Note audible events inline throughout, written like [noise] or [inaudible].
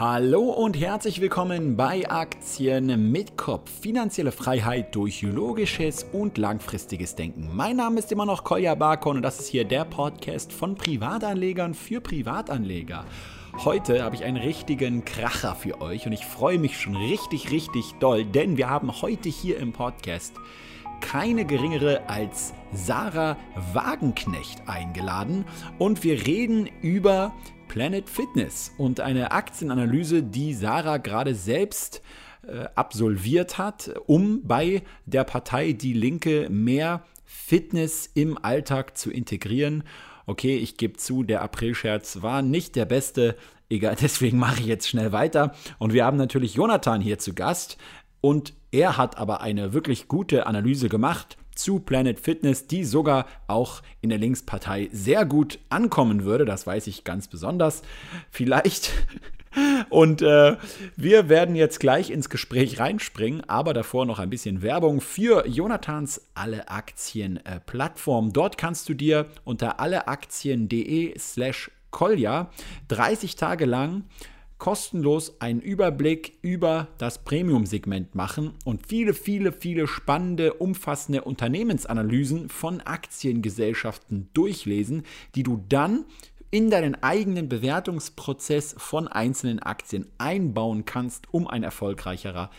Hallo und herzlich willkommen bei Aktien mit Kopf. Finanzielle Freiheit durch logisches und langfristiges Denken. Mein Name ist immer noch Kolja Barkon und das ist hier der Podcast von Privatanlegern für Privatanleger. Heute habe ich einen richtigen Kracher für euch und ich freue mich schon richtig, richtig doll, denn wir haben heute hier im Podcast keine geringere als Sarah Wagenknecht eingeladen und wir reden über Planet Fitness und eine Aktienanalyse, die Sarah gerade selbst äh, absolviert hat, um bei der Partei Die Linke mehr Fitness im Alltag zu integrieren. Okay, ich gebe zu, der Aprilscherz war nicht der beste. Egal, [laughs] deswegen mache ich jetzt schnell weiter. Und wir haben natürlich Jonathan hier zu Gast. Und er hat aber eine wirklich gute Analyse gemacht zu Planet Fitness, die sogar auch in der Linkspartei sehr gut ankommen würde. Das weiß ich ganz besonders. Vielleicht. [laughs] Und äh, wir werden jetzt gleich ins Gespräch reinspringen, aber davor noch ein bisschen Werbung für Jonathans Alle Aktien äh, Plattform. Dort kannst du dir unter alleaktien.de slash Kolja 30 Tage lang kostenlos einen Überblick über das Premium-Segment machen und viele, viele, viele spannende, umfassende Unternehmensanalysen von Aktiengesellschaften durchlesen, die du dann in deinen eigenen Bewertungsprozess von einzelnen Aktien einbauen kannst, um ein erfolgreicherer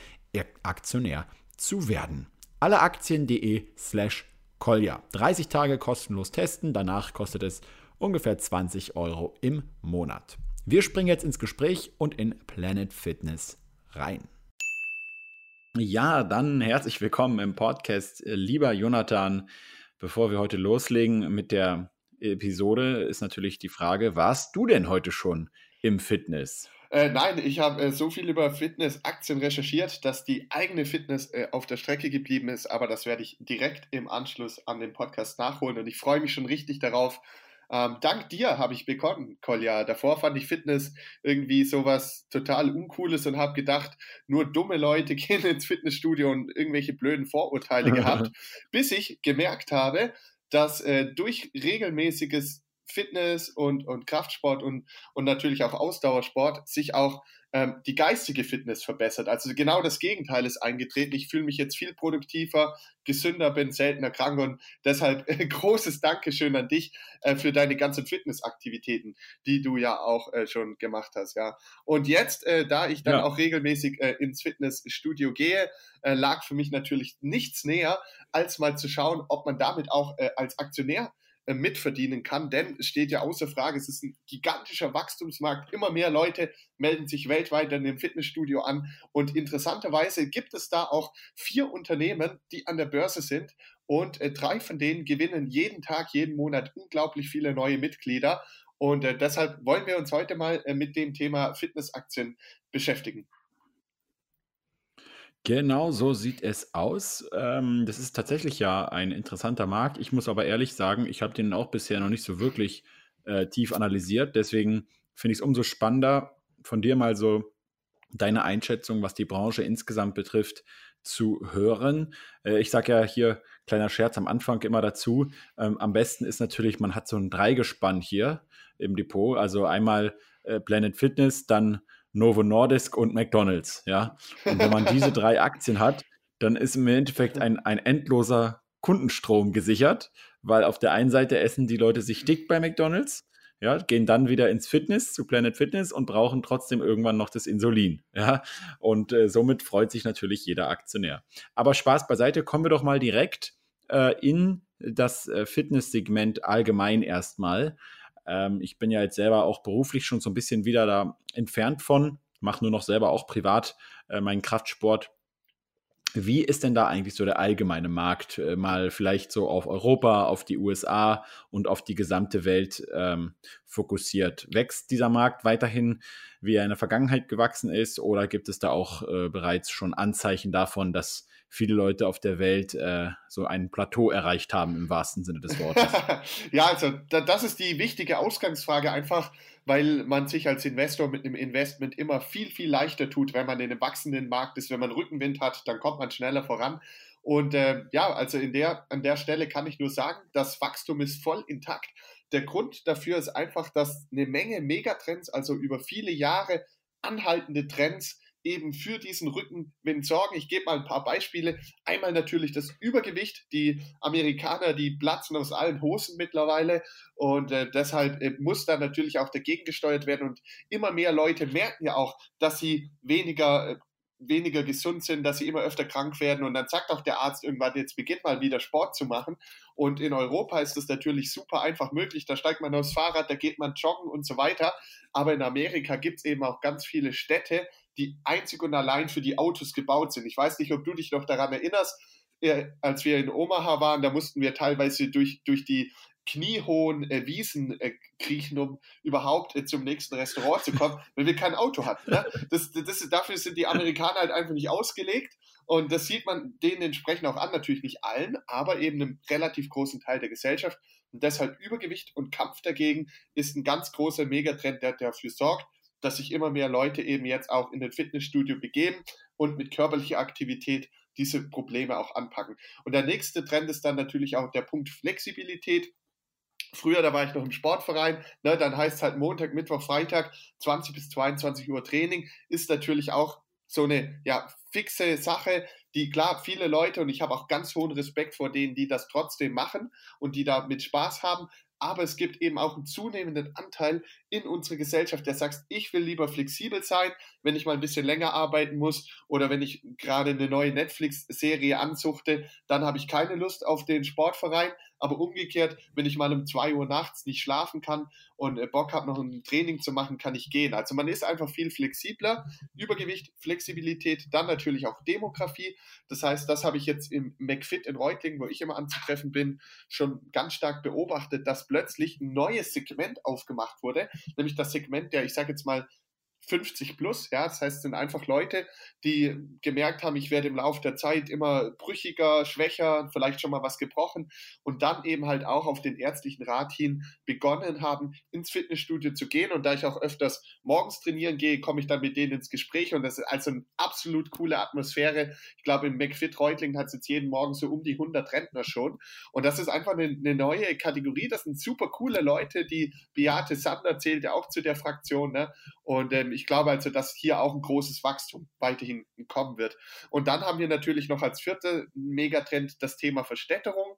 Aktionär zu werden. Alleaktien.de slash Kolja. 30 Tage kostenlos testen, danach kostet es ungefähr 20 Euro im Monat. Wir springen jetzt ins Gespräch und in Planet Fitness rein. Ja, dann herzlich willkommen im Podcast. Lieber Jonathan, bevor wir heute loslegen mit der Episode, ist natürlich die Frage, warst du denn heute schon im Fitness? Äh, nein, ich habe äh, so viel über Fitnessaktien recherchiert, dass die eigene Fitness äh, auf der Strecke geblieben ist, aber das werde ich direkt im Anschluss an den Podcast nachholen und ich freue mich schon richtig darauf, ähm, dank dir habe ich begonnen, Kolja. Davor fand ich Fitness irgendwie sowas total Uncooles und habe gedacht, nur dumme Leute [laughs] gehen ins Fitnessstudio und irgendwelche blöden Vorurteile gehabt, [laughs] bis ich gemerkt habe, dass äh, durch regelmäßiges Fitness und, und Kraftsport und, und natürlich auch Ausdauersport sich auch ähm, die geistige Fitness verbessert. Also genau das Gegenteil ist eingetreten. Ich fühle mich jetzt viel produktiver, gesünder, bin seltener krank und deshalb [laughs] äh, großes Dankeschön an dich äh, für deine ganzen Fitnessaktivitäten, die du ja auch äh, schon gemacht hast. Ja. Und jetzt, äh, da ich dann ja. auch regelmäßig äh, ins Fitnessstudio gehe, äh, lag für mich natürlich nichts näher, als mal zu schauen, ob man damit auch als Aktionär mitverdienen kann, denn es steht ja außer Frage, es ist ein gigantischer Wachstumsmarkt. Immer mehr Leute melden sich weltweit in dem Fitnessstudio an und interessanterweise gibt es da auch vier Unternehmen, die an der Börse sind und äh, drei von denen gewinnen jeden Tag, jeden Monat unglaublich viele neue Mitglieder und äh, deshalb wollen wir uns heute mal äh, mit dem Thema Fitnessaktien beschäftigen. Genau so sieht es aus. Ähm, das ist tatsächlich ja ein interessanter Markt. Ich muss aber ehrlich sagen, ich habe den auch bisher noch nicht so wirklich äh, tief analysiert. Deswegen finde ich es umso spannender, von dir mal so deine Einschätzung, was die Branche insgesamt betrifft, zu hören. Äh, ich sage ja hier, kleiner Scherz am Anfang immer dazu, ähm, am besten ist natürlich, man hat so ein Dreigespann hier im Depot. Also einmal äh, Planet Fitness, dann Novo Nordisk und McDonalds. Ja? Und wenn man diese drei Aktien hat, dann ist im Endeffekt ein, ein endloser Kundenstrom gesichert, weil auf der einen Seite essen die Leute sich dick bei McDonalds, ja, gehen dann wieder ins Fitness, zu Planet Fitness und brauchen trotzdem irgendwann noch das Insulin. Ja? Und äh, somit freut sich natürlich jeder Aktionär. Aber Spaß beiseite, kommen wir doch mal direkt äh, in das äh, Fitnesssegment allgemein erstmal. Ähm, ich bin ja jetzt selber auch beruflich schon so ein bisschen wieder da entfernt von, mache nur noch selber auch privat äh, meinen Kraftsport. Wie ist denn da eigentlich so der allgemeine Markt? Äh, mal vielleicht so auf Europa, auf die USA und auf die gesamte Welt ähm, fokussiert. Wächst dieser Markt weiterhin, wie er in der Vergangenheit gewachsen ist, oder gibt es da auch äh, bereits schon Anzeichen davon, dass viele Leute auf der Welt äh, so ein Plateau erreicht haben im wahrsten Sinne des Wortes. [laughs] ja, also da, das ist die wichtige Ausgangsfrage einfach, weil man sich als Investor mit einem Investment immer viel, viel leichter tut, wenn man in einem wachsenden Markt ist, wenn man Rückenwind hat, dann kommt man schneller voran. Und äh, ja, also in der, an der Stelle kann ich nur sagen, das Wachstum ist voll intakt. Der Grund dafür ist einfach, dass eine Menge Megatrends, also über viele Jahre anhaltende Trends eben für diesen Rückenwind sorgen. Ich gebe mal ein paar Beispiele. Einmal natürlich das Übergewicht. Die Amerikaner, die platzen aus allen Hosen mittlerweile und äh, deshalb äh, muss da natürlich auch dagegen gesteuert werden und immer mehr Leute merken ja auch, dass sie weniger äh, weniger gesund sind, dass sie immer öfter krank werden. Und dann sagt auch der Arzt irgendwann, jetzt beginnt mal wieder Sport zu machen. Und in Europa ist das natürlich super einfach möglich. Da steigt man aufs Fahrrad, da geht man joggen und so weiter. Aber in Amerika gibt es eben auch ganz viele Städte, die einzig und allein für die Autos gebaut sind. Ich weiß nicht, ob du dich noch daran erinnerst, äh, als wir in Omaha waren, da mussten wir teilweise durch, durch die kniehohen äh, Wiesen äh, kriechen, um überhaupt äh, zum nächsten Restaurant zu kommen, weil wir kein Auto hatten. Ne? Das, das, dafür sind die Amerikaner halt einfach nicht ausgelegt. Und das sieht man denen entsprechend auch an, natürlich nicht allen, aber eben einem relativ großen Teil der Gesellschaft. Und deshalb Übergewicht und Kampf dagegen ist ein ganz großer Megatrend, der dafür sorgt, dass sich immer mehr Leute eben jetzt auch in den Fitnessstudio begeben und mit körperlicher Aktivität diese Probleme auch anpacken. Und der nächste Trend ist dann natürlich auch der Punkt Flexibilität. Früher, da war ich noch im Sportverein, ne, dann heißt es halt Montag, Mittwoch, Freitag, 20 bis 22 Uhr Training, ist natürlich auch so eine ja, fixe Sache, die klar viele Leute und ich habe auch ganz hohen Respekt vor denen, die das trotzdem machen und die da mit Spaß haben, aber es gibt eben auch einen zunehmenden Anteil in unserer Gesellschaft, der sagt, ich will lieber flexibel sein, wenn ich mal ein bisschen länger arbeiten muss oder wenn ich gerade eine neue Netflix-Serie ansuchte, dann habe ich keine Lust auf den Sportverein. Aber umgekehrt, wenn ich mal um zwei Uhr nachts nicht schlafen kann und äh, Bock habe, noch ein Training zu machen, kann ich gehen. Also man ist einfach viel flexibler. Übergewicht, Flexibilität, dann natürlich auch Demografie. Das heißt, das habe ich jetzt im McFit in Reutlingen, wo ich immer anzutreffen bin, schon ganz stark beobachtet, dass plötzlich ein neues Segment aufgemacht wurde, nämlich das Segment der, ich sage jetzt mal, 50 plus, ja, das heißt, es sind einfach Leute, die gemerkt haben, ich werde im Laufe der Zeit immer brüchiger, schwächer, vielleicht schon mal was gebrochen und dann eben halt auch auf den ärztlichen Rat hin begonnen haben, ins Fitnessstudio zu gehen und da ich auch öfters morgens trainieren gehe, komme ich dann mit denen ins Gespräch und das ist also eine absolut coole Atmosphäre. Ich glaube, im McFit Reutling hat es jetzt jeden Morgen so um die 100 Rentner schon und das ist einfach eine, eine neue Kategorie, das sind super coole Leute, die Beate Sander zählt ja auch zu der Fraktion ne? und ähm, ich glaube also, dass hier auch ein großes Wachstum weiterhin kommen wird. Und dann haben wir natürlich noch als vierter Megatrend das Thema Verstädterung.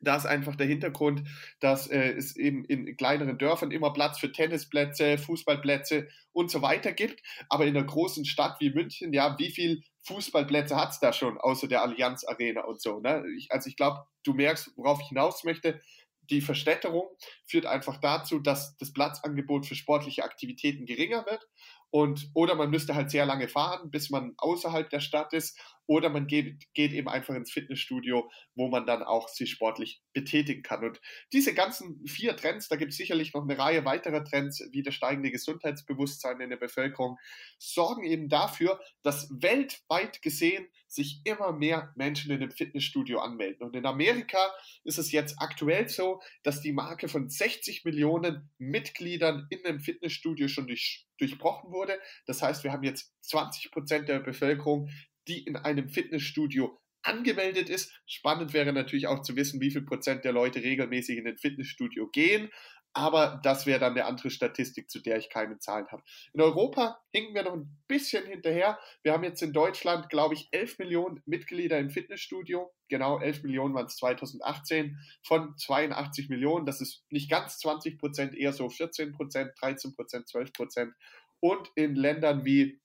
Da ist einfach der Hintergrund, dass äh, es eben in kleineren Dörfern immer Platz für Tennisplätze, Fußballplätze und so weiter gibt. Aber in einer großen Stadt wie München, ja, wie viele Fußballplätze hat es da schon, außer der Allianz Arena und so. Ne? Ich, also ich glaube, du merkst, worauf ich hinaus möchte die Verstädterung führt einfach dazu, dass das Platzangebot für sportliche Aktivitäten geringer wird. Und oder man müsste halt sehr lange fahren, bis man außerhalb der Stadt ist oder man geht, geht eben einfach ins Fitnessstudio, wo man dann auch sich sportlich betätigen kann. Und diese ganzen vier Trends, da gibt es sicherlich noch eine Reihe weiterer Trends, wie das steigende Gesundheitsbewusstsein in der Bevölkerung, sorgen eben dafür, dass weltweit gesehen sich immer mehr Menschen in dem Fitnessstudio anmelden. Und in Amerika ist es jetzt aktuell so, dass die Marke von 60 Millionen Mitgliedern in einem Fitnessstudio schon durch, durchbrochen wurde. Das heißt, wir haben jetzt 20 Prozent der Bevölkerung, die in einem Fitnessstudio angemeldet ist. Spannend wäre natürlich auch zu wissen, wie viel Prozent der Leute regelmäßig in ein Fitnessstudio gehen. Aber das wäre dann eine andere Statistik, zu der ich keine Zahlen habe. In Europa hinken wir noch ein bisschen hinterher. Wir haben jetzt in Deutschland, glaube ich, 11 Millionen Mitglieder im Fitnessstudio. Genau, 11 Millionen waren es 2018 von 82 Millionen. Das ist nicht ganz 20 Prozent, eher so 14 Prozent, 13 Prozent, 12 Prozent. Und in Ländern wie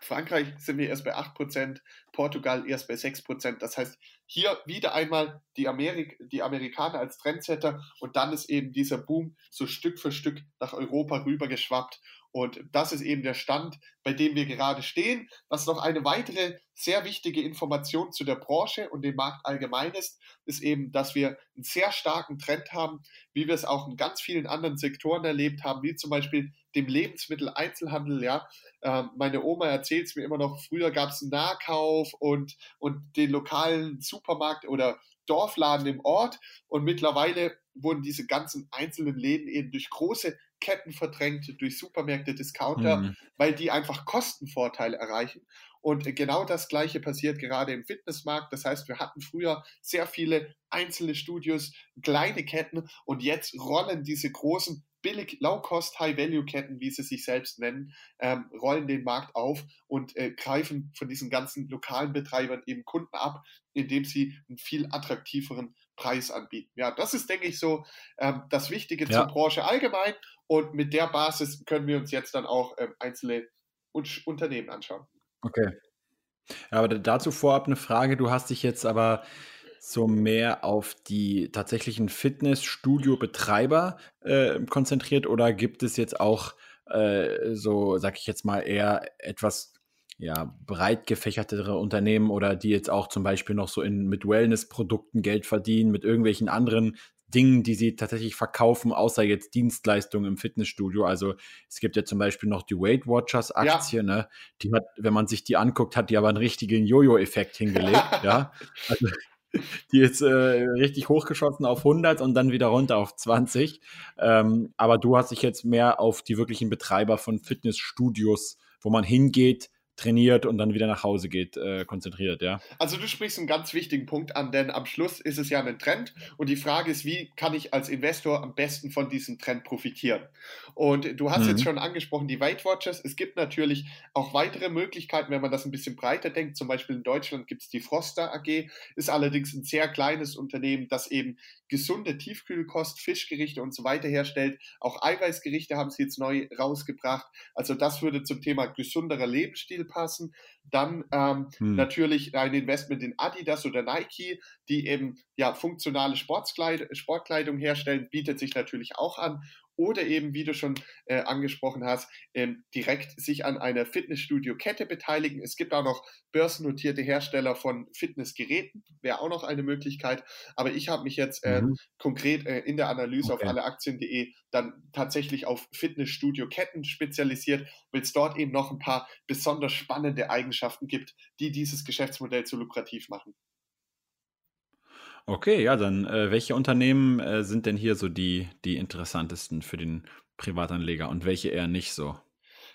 Frankreich sind wir erst bei 8%, Portugal erst bei 6%. Das heißt, hier wieder einmal die, Amerik die Amerikaner als Trendsetter und dann ist eben dieser Boom so Stück für Stück nach Europa rübergeschwappt und das ist eben der Stand, bei dem wir gerade stehen. Was noch eine weitere sehr wichtige Information zu der Branche und dem Markt allgemein ist, ist eben, dass wir einen sehr starken Trend haben, wie wir es auch in ganz vielen anderen Sektoren erlebt haben, wie zum Beispiel dem Lebensmitteleinzelhandel. Ja, ähm, meine Oma erzählt es mir immer noch. Früher gab es einen Nahkauf und und den lokalen Supermarkt oder Dorfladen im Ort und mittlerweile wurden diese ganzen einzelnen Läden eben durch große Ketten verdrängt, durch Supermärkte, Discounter, mhm. weil die einfach Kostenvorteile erreichen. Und genau das Gleiche passiert gerade im Fitnessmarkt. Das heißt, wir hatten früher sehr viele einzelne Studios, kleine Ketten und jetzt rollen diese großen billig, Low-Cost, High-Value-Ketten, wie sie sich selbst nennen, ähm, rollen den Markt auf und äh, greifen von diesen ganzen lokalen Betreibern eben Kunden ab, indem sie einen viel attraktiveren Preis anbieten. Ja, das ist, denke ich, so ähm, das Wichtige ja. zur Branche allgemein. Und mit der Basis können wir uns jetzt dann auch ähm, einzelne Unternehmen anschauen. Okay. Ja, aber dazu vorab eine Frage. Du hast dich jetzt aber so mehr auf die tatsächlichen Fitnessstudio-Betreiber äh, konzentriert oder gibt es jetzt auch äh, so, sag ich jetzt mal, eher etwas ja, breit gefächertere Unternehmen oder die jetzt auch zum Beispiel noch so in, mit Wellness-Produkten Geld verdienen, mit irgendwelchen anderen Dingen, die sie tatsächlich verkaufen, außer jetzt Dienstleistungen im Fitnessstudio. Also es gibt ja zum Beispiel noch die Weight Watchers Aktie, ja. ne? Die hat, wenn man sich die anguckt, hat die aber einen richtigen Jojo-Effekt hingelegt, [laughs] ja. Also, die ist äh, richtig hochgeschossen auf 100 und dann wieder runter auf 20. Ähm, aber du hast dich jetzt mehr auf die wirklichen Betreiber von Fitnessstudios, wo man hingeht, trainiert und dann wieder nach Hause geht, äh, konzentriert, ja. Also du sprichst einen ganz wichtigen Punkt an, denn am Schluss ist es ja ein Trend und die Frage ist, wie kann ich als Investor am besten von diesem Trend profitieren? Und du hast mhm. jetzt schon angesprochen, die Weight Watchers. Es gibt natürlich auch weitere Möglichkeiten, wenn man das ein bisschen breiter denkt. Zum Beispiel in Deutschland gibt es die Froster AG, ist allerdings ein sehr kleines Unternehmen, das eben gesunde Tiefkühlkost, Fischgerichte und so weiter herstellt. Auch Eiweißgerichte haben sie jetzt neu rausgebracht. Also das würde zum Thema gesunderer Lebensstil passen. Dann ähm, hm. natürlich ein Investment in Adidas oder Nike, die eben ja funktionale Sportkleid Sportkleidung herstellen, bietet sich natürlich auch an oder eben, wie du schon äh, angesprochen hast, ähm, direkt sich an einer Fitnessstudio-Kette beteiligen. Es gibt auch noch börsennotierte Hersteller von Fitnessgeräten, wäre auch noch eine Möglichkeit. Aber ich habe mich jetzt äh, mhm. konkret äh, in der Analyse okay. auf alleaktien.de dann tatsächlich auf Fitnessstudio-Ketten spezialisiert, weil es dort eben noch ein paar besonders spannende Eigenschaften gibt, die dieses Geschäftsmodell so lukrativ machen. Okay, ja, dann äh, welche Unternehmen äh, sind denn hier so die, die interessantesten für den Privatanleger und welche eher nicht so?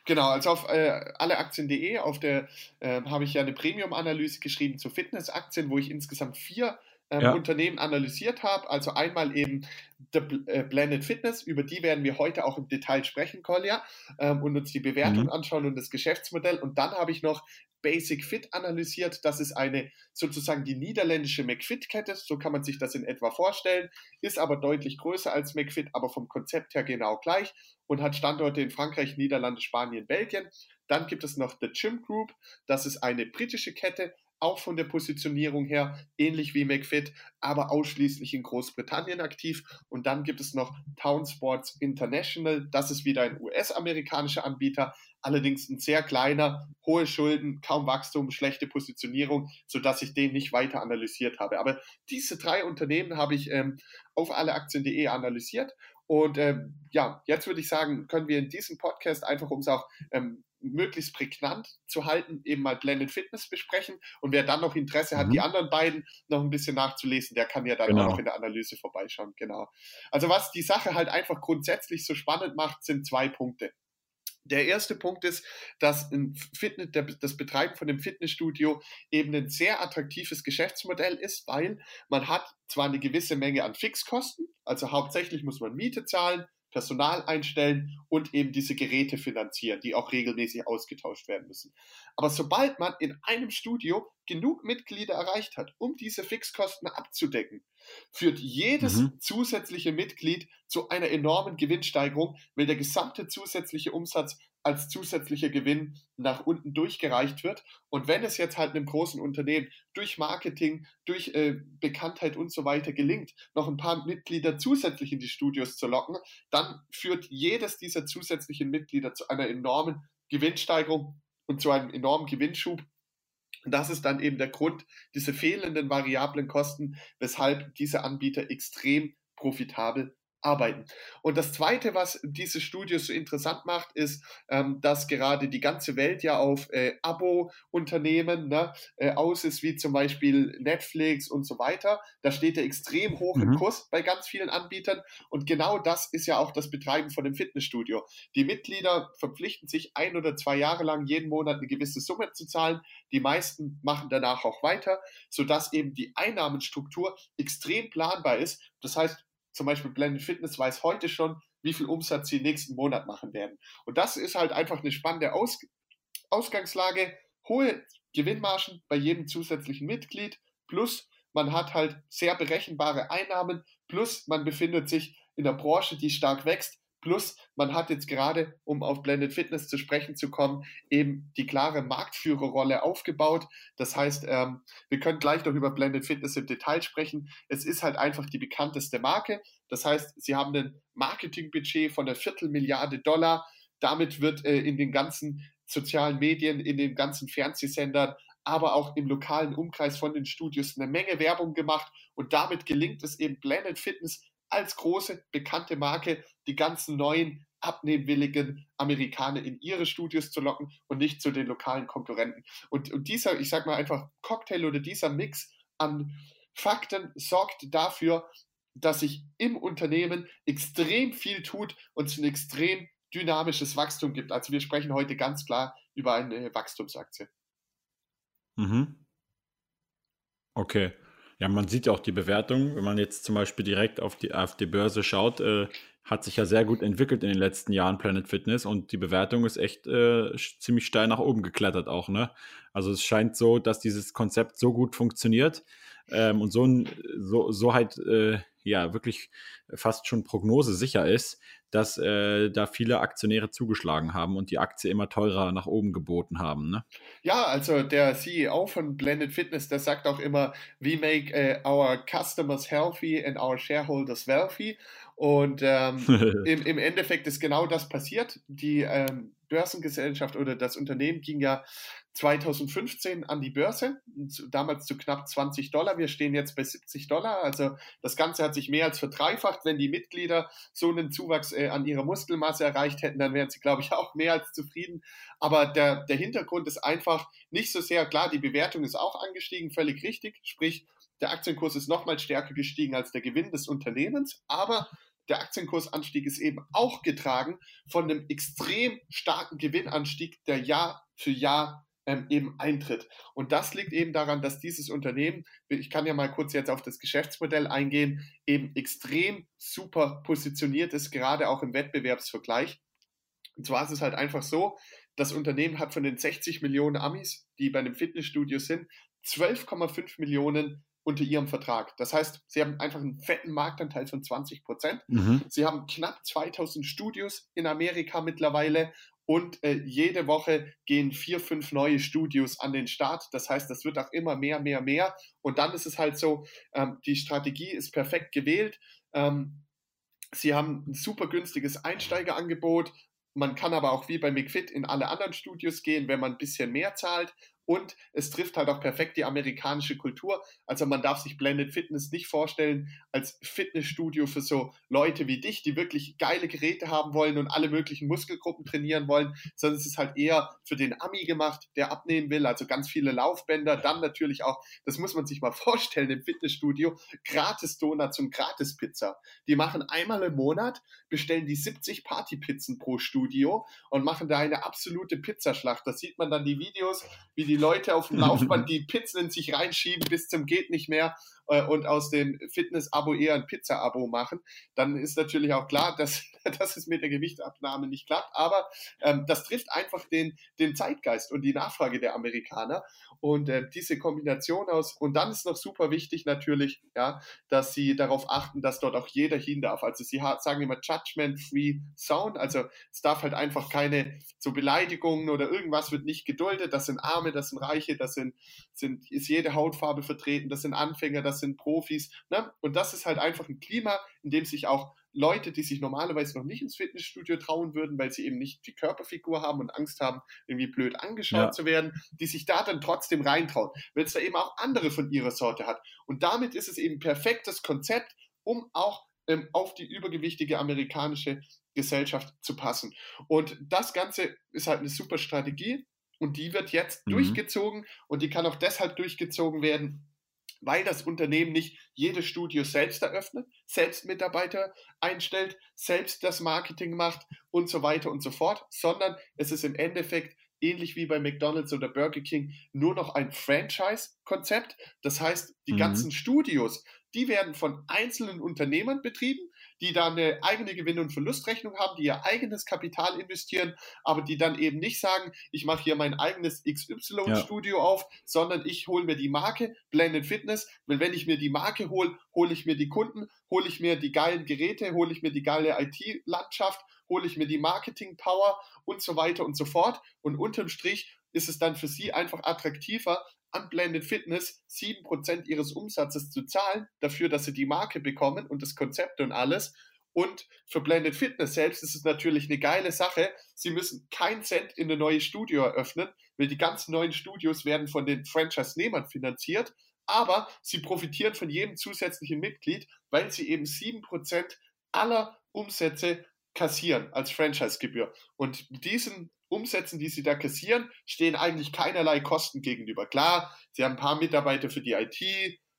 Genau, also auf äh, alleaktien.de, auf der äh, habe ich ja eine Premium-Analyse geschrieben zu Fitnessaktien, wo ich insgesamt vier ähm, ja. Unternehmen analysiert habe. Also einmal eben The äh, Blended Fitness, über die werden wir heute auch im Detail sprechen, Kolja, ähm, und uns die Bewertung mhm. anschauen und das Geschäftsmodell. Und dann habe ich noch Basic Fit analysiert. Das ist eine sozusagen die niederländische McFit-Kette, so kann man sich das in etwa vorstellen, ist aber deutlich größer als McFit, aber vom Konzept her genau gleich und hat Standorte in Frankreich, Niederlande, Spanien, Belgien. Dann gibt es noch The Gym Group, das ist eine britische Kette, auch von der Positionierung her ähnlich wie McFit, aber ausschließlich in Großbritannien aktiv. Und dann gibt es noch Town Sports International, das ist wieder ein US-amerikanischer Anbieter, allerdings ein sehr kleiner, hohe Schulden, kaum Wachstum, schlechte Positionierung, sodass ich den nicht weiter analysiert habe. Aber diese drei Unternehmen habe ich ähm, auf alleaktien.de analysiert. Und ähm, ja, jetzt würde ich sagen, können wir in diesem Podcast einfach, um es auch ähm, möglichst prägnant zu halten, eben mal Blended Fitness besprechen. Und wer dann noch Interesse hat, mhm. die anderen beiden noch ein bisschen nachzulesen, der kann ja dann genau. auch noch in der Analyse vorbeischauen. Genau. Also was die Sache halt einfach grundsätzlich so spannend macht, sind zwei Punkte. Der erste Punkt ist, dass Fitness, das Betreiben von dem Fitnessstudio eben ein sehr attraktives Geschäftsmodell ist, weil man hat zwar eine gewisse Menge an Fixkosten, also hauptsächlich muss man Miete zahlen, Personal einstellen und eben diese Geräte finanzieren, die auch regelmäßig ausgetauscht werden müssen. Aber sobald man in einem Studio genug Mitglieder erreicht hat, um diese Fixkosten abzudecken, führt jedes mhm. zusätzliche Mitglied zu einer enormen Gewinnsteigerung, weil der gesamte zusätzliche Umsatz als zusätzlicher Gewinn nach unten durchgereicht wird. Und wenn es jetzt halt einem großen Unternehmen durch Marketing, durch äh, Bekanntheit und so weiter gelingt, noch ein paar Mitglieder zusätzlich in die Studios zu locken, dann führt jedes dieser zusätzlichen Mitglieder zu einer enormen Gewinnsteigerung und zu einem enormen Gewinnschub. Und das ist dann eben der Grund, diese fehlenden variablen Kosten, weshalb diese Anbieter extrem profitabel arbeiten. Und das Zweite, was diese Studie so interessant macht, ist, ähm, dass gerade die ganze Welt ja auf äh, Abo-Unternehmen ne, äh, aus ist, wie zum Beispiel Netflix und so weiter. Da steht er extrem hoch mhm. im Kurs bei ganz vielen Anbietern. Und genau das ist ja auch das Betreiben von dem Fitnessstudio. Die Mitglieder verpflichten sich ein oder zwei Jahre lang jeden Monat eine gewisse Summe zu zahlen. Die meisten machen danach auch weiter, sodass eben die Einnahmenstruktur extrem planbar ist. Das heißt, zum Beispiel Blended Fitness weiß heute schon, wie viel Umsatz sie nächsten Monat machen werden. Und das ist halt einfach eine spannende Aus Ausgangslage. Hohe Gewinnmargen bei jedem zusätzlichen Mitglied, plus man hat halt sehr berechenbare Einnahmen, plus man befindet sich in der Branche, die stark wächst, plus man hat jetzt gerade, um auf Blended Fitness zu sprechen zu kommen, eben die klare Marktführerrolle aufgebaut. Das heißt, ähm, wir können gleich noch über Blended Fitness im Detail sprechen. Es ist halt einfach die bekannteste Marke. Das heißt, sie haben ein Marketingbudget von einer Viertelmilliarde Dollar. Damit wird äh, in den ganzen sozialen Medien, in den ganzen Fernsehsendern, aber auch im lokalen Umkreis von den Studios eine Menge Werbung gemacht und damit gelingt es eben Blended Fitness als große bekannte Marke die ganzen neuen abnehmwilligen Amerikaner in ihre Studios zu locken und nicht zu den lokalen Konkurrenten. Und, und dieser, ich sag mal einfach, Cocktail oder dieser Mix an Fakten sorgt dafür, dass sich im Unternehmen extrem viel tut und es ein extrem dynamisches Wachstum gibt. Also wir sprechen heute ganz klar über eine Wachstumsaktie. Mhm. Okay. Ja, man sieht ja auch die Bewertung. Wenn man jetzt zum Beispiel direkt auf die, auf die Börse schaut, äh, hat sich ja sehr gut entwickelt in den letzten Jahren Planet Fitness und die Bewertung ist echt äh, ziemlich steil nach oben geklettert auch. Ne? Also es scheint so, dass dieses Konzept so gut funktioniert ähm, und so, so, so halt äh, ja wirklich fast schon Prognose sicher ist, dass äh, da viele Aktionäre zugeschlagen haben und die Aktie immer teurer nach oben geboten haben. Ne? Ja, also der CEO von Blended Fitness, der sagt auch immer, we make uh, our customers healthy and our shareholders wealthy. Und ähm, [laughs] im, im Endeffekt ist genau das passiert. Die ähm, Börsengesellschaft oder das Unternehmen ging ja 2015 an die Börse, damals zu knapp 20 Dollar. Wir stehen jetzt bei 70 Dollar. Also das Ganze hat sich mehr als verdreifacht. Wenn die Mitglieder so einen Zuwachs äh, an ihrer Muskelmasse erreicht hätten, dann wären sie, glaube ich, [laughs] auch mehr als zufrieden. Aber der, der Hintergrund ist einfach nicht so sehr klar. Die Bewertung ist auch angestiegen, völlig richtig. Sprich, der Aktienkurs ist nochmal stärker gestiegen als der Gewinn des Unternehmens. Aber der Aktienkursanstieg ist eben auch getragen von einem extrem starken Gewinnanstieg, der Jahr für Jahr ähm, eben eintritt. Und das liegt eben daran, dass dieses Unternehmen, ich kann ja mal kurz jetzt auf das Geschäftsmodell eingehen, eben extrem super positioniert ist, gerade auch im Wettbewerbsvergleich. Und zwar ist es halt einfach so, das Unternehmen hat von den 60 Millionen Amis, die bei einem Fitnessstudio sind, 12,5 Millionen unter ihrem Vertrag. Das heißt, sie haben einfach einen fetten Marktanteil von 20 Prozent. Mhm. Sie haben knapp 2000 Studios in Amerika mittlerweile und äh, jede Woche gehen vier, fünf neue Studios an den Start. Das heißt, das wird auch immer mehr, mehr, mehr. Und dann ist es halt so, ähm, die Strategie ist perfekt gewählt. Ähm, sie haben ein super günstiges Einsteigerangebot. Man kann aber auch wie bei McFit in alle anderen Studios gehen, wenn man ein bisschen mehr zahlt und es trifft halt auch perfekt die amerikanische Kultur. Also man darf sich Blended Fitness nicht vorstellen als Fitnessstudio für so Leute wie dich, die wirklich geile Geräte haben wollen und alle möglichen Muskelgruppen trainieren wollen, sondern es ist halt eher für den Ami gemacht, der abnehmen will, also ganz viele Laufbänder, dann natürlich auch, das muss man sich mal [laughs] vorstellen im Fitnessstudio, gratis Donuts und gratis Pizza. Die machen einmal im Monat, bestellen die 70 Partypizzen pro Studio und machen da eine absolute Pizzaschlacht. Da sieht man dann die Videos, wie die die Leute auf dem Laufband [laughs] die Pizzen in sich reinschieben bis zum geht nicht mehr äh, und aus dem Fitness-Abo eher ein Pizza-Abo machen, dann ist natürlich auch klar, dass, [laughs] dass es mit der Gewichtsabnahme nicht klappt. Aber ähm, das trifft einfach den, den Zeitgeist und die Nachfrage der Amerikaner. Und äh, diese Kombination aus, und dann ist noch super wichtig natürlich, ja, dass sie darauf achten, dass dort auch jeder hin darf. Also sie sagen immer Judgment-Free Sound, also es darf halt einfach keine so Beleidigungen oder irgendwas wird nicht geduldet. Das sind Arme, das sind Reiche, das sind, sind ist jede Hautfarbe vertreten, das sind Anfänger, das sind Profis. Ne? Und das ist halt einfach ein Klima, in dem sich auch Leute, die sich normalerweise noch nicht ins Fitnessstudio trauen würden, weil sie eben nicht die Körperfigur haben und Angst haben, irgendwie blöd angeschaut ja. zu werden, die sich da dann trotzdem reintrauen, weil es da eben auch andere von ihrer Sorte hat. Und damit ist es eben perfektes Konzept, um auch ähm, auf die übergewichtige amerikanische Gesellschaft zu passen. Und das Ganze ist halt eine super Strategie und die wird jetzt mhm. durchgezogen und die kann auch deshalb durchgezogen werden, weil das Unternehmen nicht jedes Studio selbst eröffnet, selbst Mitarbeiter einstellt, selbst das Marketing macht und so weiter und so fort, sondern es ist im Endeffekt ähnlich wie bei McDonald's oder Burger King nur noch ein Franchise-Konzept. Das heißt, die mhm. ganzen Studios, die werden von einzelnen Unternehmern betrieben, die da eine eigene Gewinn- und Verlustrechnung haben, die ihr eigenes Kapital investieren, aber die dann eben nicht sagen, ich mache hier mein eigenes XY-Studio ja. auf, sondern ich hole mir die Marke Blended Fitness, weil wenn ich mir die Marke hole, hole ich mir die Kunden, hole ich mir die geilen Geräte, hole ich mir die geile IT-Landschaft, hole ich mir die Marketing-Power und so weiter und so fort. Und unterm Strich ist es dann für sie einfach attraktiver, an Blended Fitness 7% ihres Umsatzes zu zahlen, dafür, dass sie die Marke bekommen und das Konzept und alles. Und für Blended Fitness selbst ist es natürlich eine geile Sache. Sie müssen keinen Cent in eine neue Studio eröffnen, weil die ganzen neuen Studios werden von den Franchise-Nehmern finanziert. Aber sie profitieren von jedem zusätzlichen Mitglied, weil sie eben 7% aller Umsätze kassieren als Franchise-Gebühr. Und diesen Umsätzen, die sie da kassieren, stehen eigentlich keinerlei Kosten gegenüber. Klar, sie haben ein paar Mitarbeiter für die IT,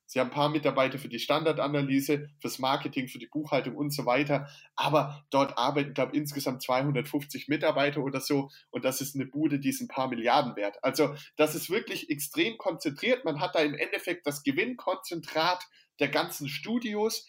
sie haben ein paar Mitarbeiter für die Standardanalyse, fürs Marketing, für die Buchhaltung und so weiter. Aber dort arbeiten, glaube ich, insgesamt 250 Mitarbeiter oder so. Und das ist eine Bude, die ist ein paar Milliarden wert. Also das ist wirklich extrem konzentriert. Man hat da im Endeffekt das Gewinnkonzentrat der ganzen Studios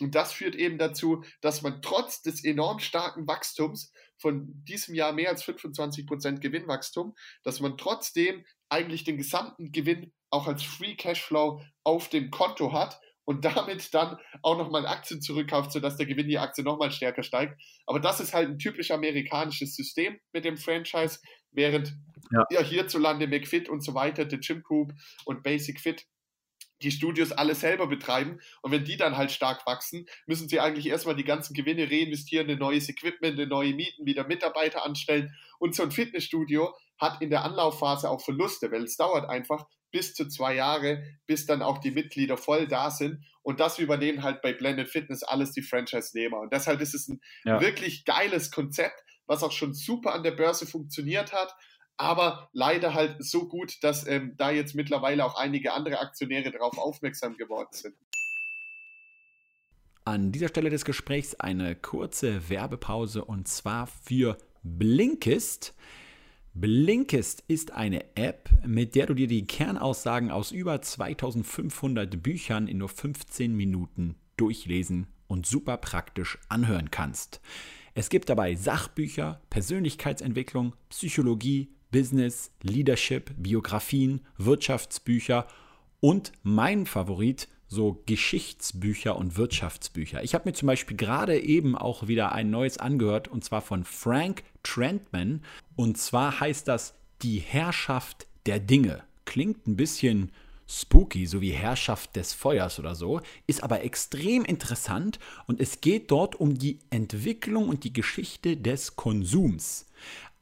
und das führt eben dazu, dass man trotz des enorm starken Wachstums von diesem Jahr mehr als 25 Prozent Gewinnwachstum, dass man trotzdem eigentlich den gesamten Gewinn auch als Free Cashflow auf dem Konto hat und damit dann auch nochmal Aktien zurückkauft, sodass der Gewinn die Aktie nochmal stärker steigt. Aber das ist halt ein typisch amerikanisches System mit dem Franchise, während ja. ja hierzulande McFit und so weiter, The Gym Group und Basic Fit die Studios alle selber betreiben. Und wenn die dann halt stark wachsen, müssen sie eigentlich erstmal die ganzen Gewinne reinvestieren, in neues Equipment, in neue Mieten, wieder Mitarbeiter anstellen. Und so ein Fitnessstudio hat in der Anlaufphase auch Verluste, weil es dauert einfach bis zu zwei Jahre, bis dann auch die Mitglieder voll da sind. Und das übernehmen halt bei Blended Fitness alles die Franchise-Nehmer. Und deshalb ist es ein ja. wirklich geiles Konzept, was auch schon super an der Börse funktioniert hat aber leider halt so gut, dass ähm, da jetzt mittlerweile auch einige andere Aktionäre darauf aufmerksam geworden sind. An dieser Stelle des Gesprächs eine kurze Werbepause und zwar für Blinkist. Blinkist ist eine App, mit der du dir die Kernaussagen aus über 2500 Büchern in nur 15 Minuten durchlesen und super praktisch anhören kannst. Es gibt dabei Sachbücher, Persönlichkeitsentwicklung, Psychologie, Business, Leadership, Biografien, Wirtschaftsbücher und mein Favorit, so Geschichtsbücher und Wirtschaftsbücher. Ich habe mir zum Beispiel gerade eben auch wieder ein neues angehört und zwar von Frank Trentman. Und zwar heißt das Die Herrschaft der Dinge. Klingt ein bisschen spooky, so wie Herrschaft des Feuers oder so, ist aber extrem interessant und es geht dort um die Entwicklung und die Geschichte des Konsums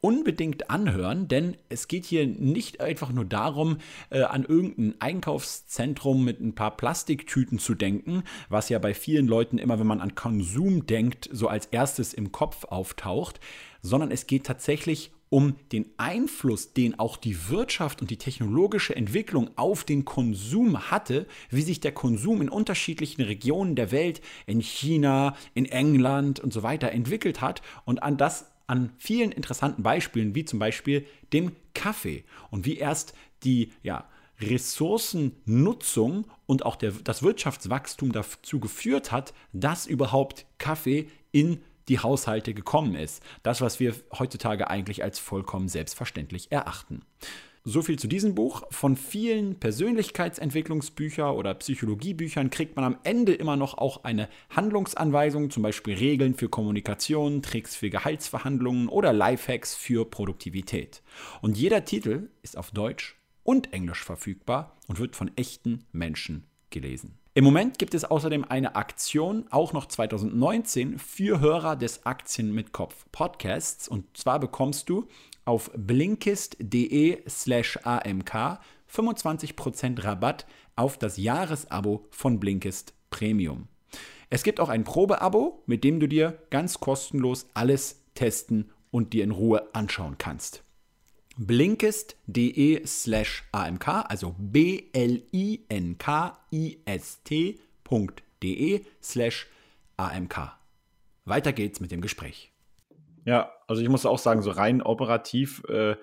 unbedingt anhören, denn es geht hier nicht einfach nur darum, äh, an irgendein Einkaufszentrum mit ein paar Plastiktüten zu denken, was ja bei vielen Leuten immer, wenn man an Konsum denkt, so als erstes im Kopf auftaucht, sondern es geht tatsächlich um den Einfluss, den auch die Wirtschaft und die technologische Entwicklung auf den Konsum hatte, wie sich der Konsum in unterschiedlichen Regionen der Welt, in China, in England und so weiter entwickelt hat. Und an das an vielen interessanten Beispielen, wie zum Beispiel dem Kaffee und wie erst die ja, Ressourcennutzung und auch der, das Wirtschaftswachstum dazu geführt hat, dass überhaupt Kaffee in die Haushalte gekommen ist. Das, was wir heutzutage eigentlich als vollkommen selbstverständlich erachten. So viel zu diesem Buch. Von vielen Persönlichkeitsentwicklungsbüchern oder Psychologiebüchern kriegt man am Ende immer noch auch eine Handlungsanweisung, zum Beispiel Regeln für Kommunikation, Tricks für Gehaltsverhandlungen oder Lifehacks für Produktivität. Und jeder Titel ist auf Deutsch und Englisch verfügbar und wird von echten Menschen gelesen. Im Moment gibt es außerdem eine Aktion, auch noch 2019, für Hörer des Aktien mit Kopf Podcasts. Und zwar bekommst du auf blinkist.de slash amk 25% Rabatt auf das Jahresabo von Blinkist Premium. Es gibt auch ein Probeabo, mit dem du dir ganz kostenlos alles testen und dir in Ruhe anschauen kannst. Blinkist.de slash amk, also b-l-i-n-k-i-s-t.de slash amk. Weiter geht's mit dem Gespräch. Ja, also ich muss auch sagen, so rein operativ äh,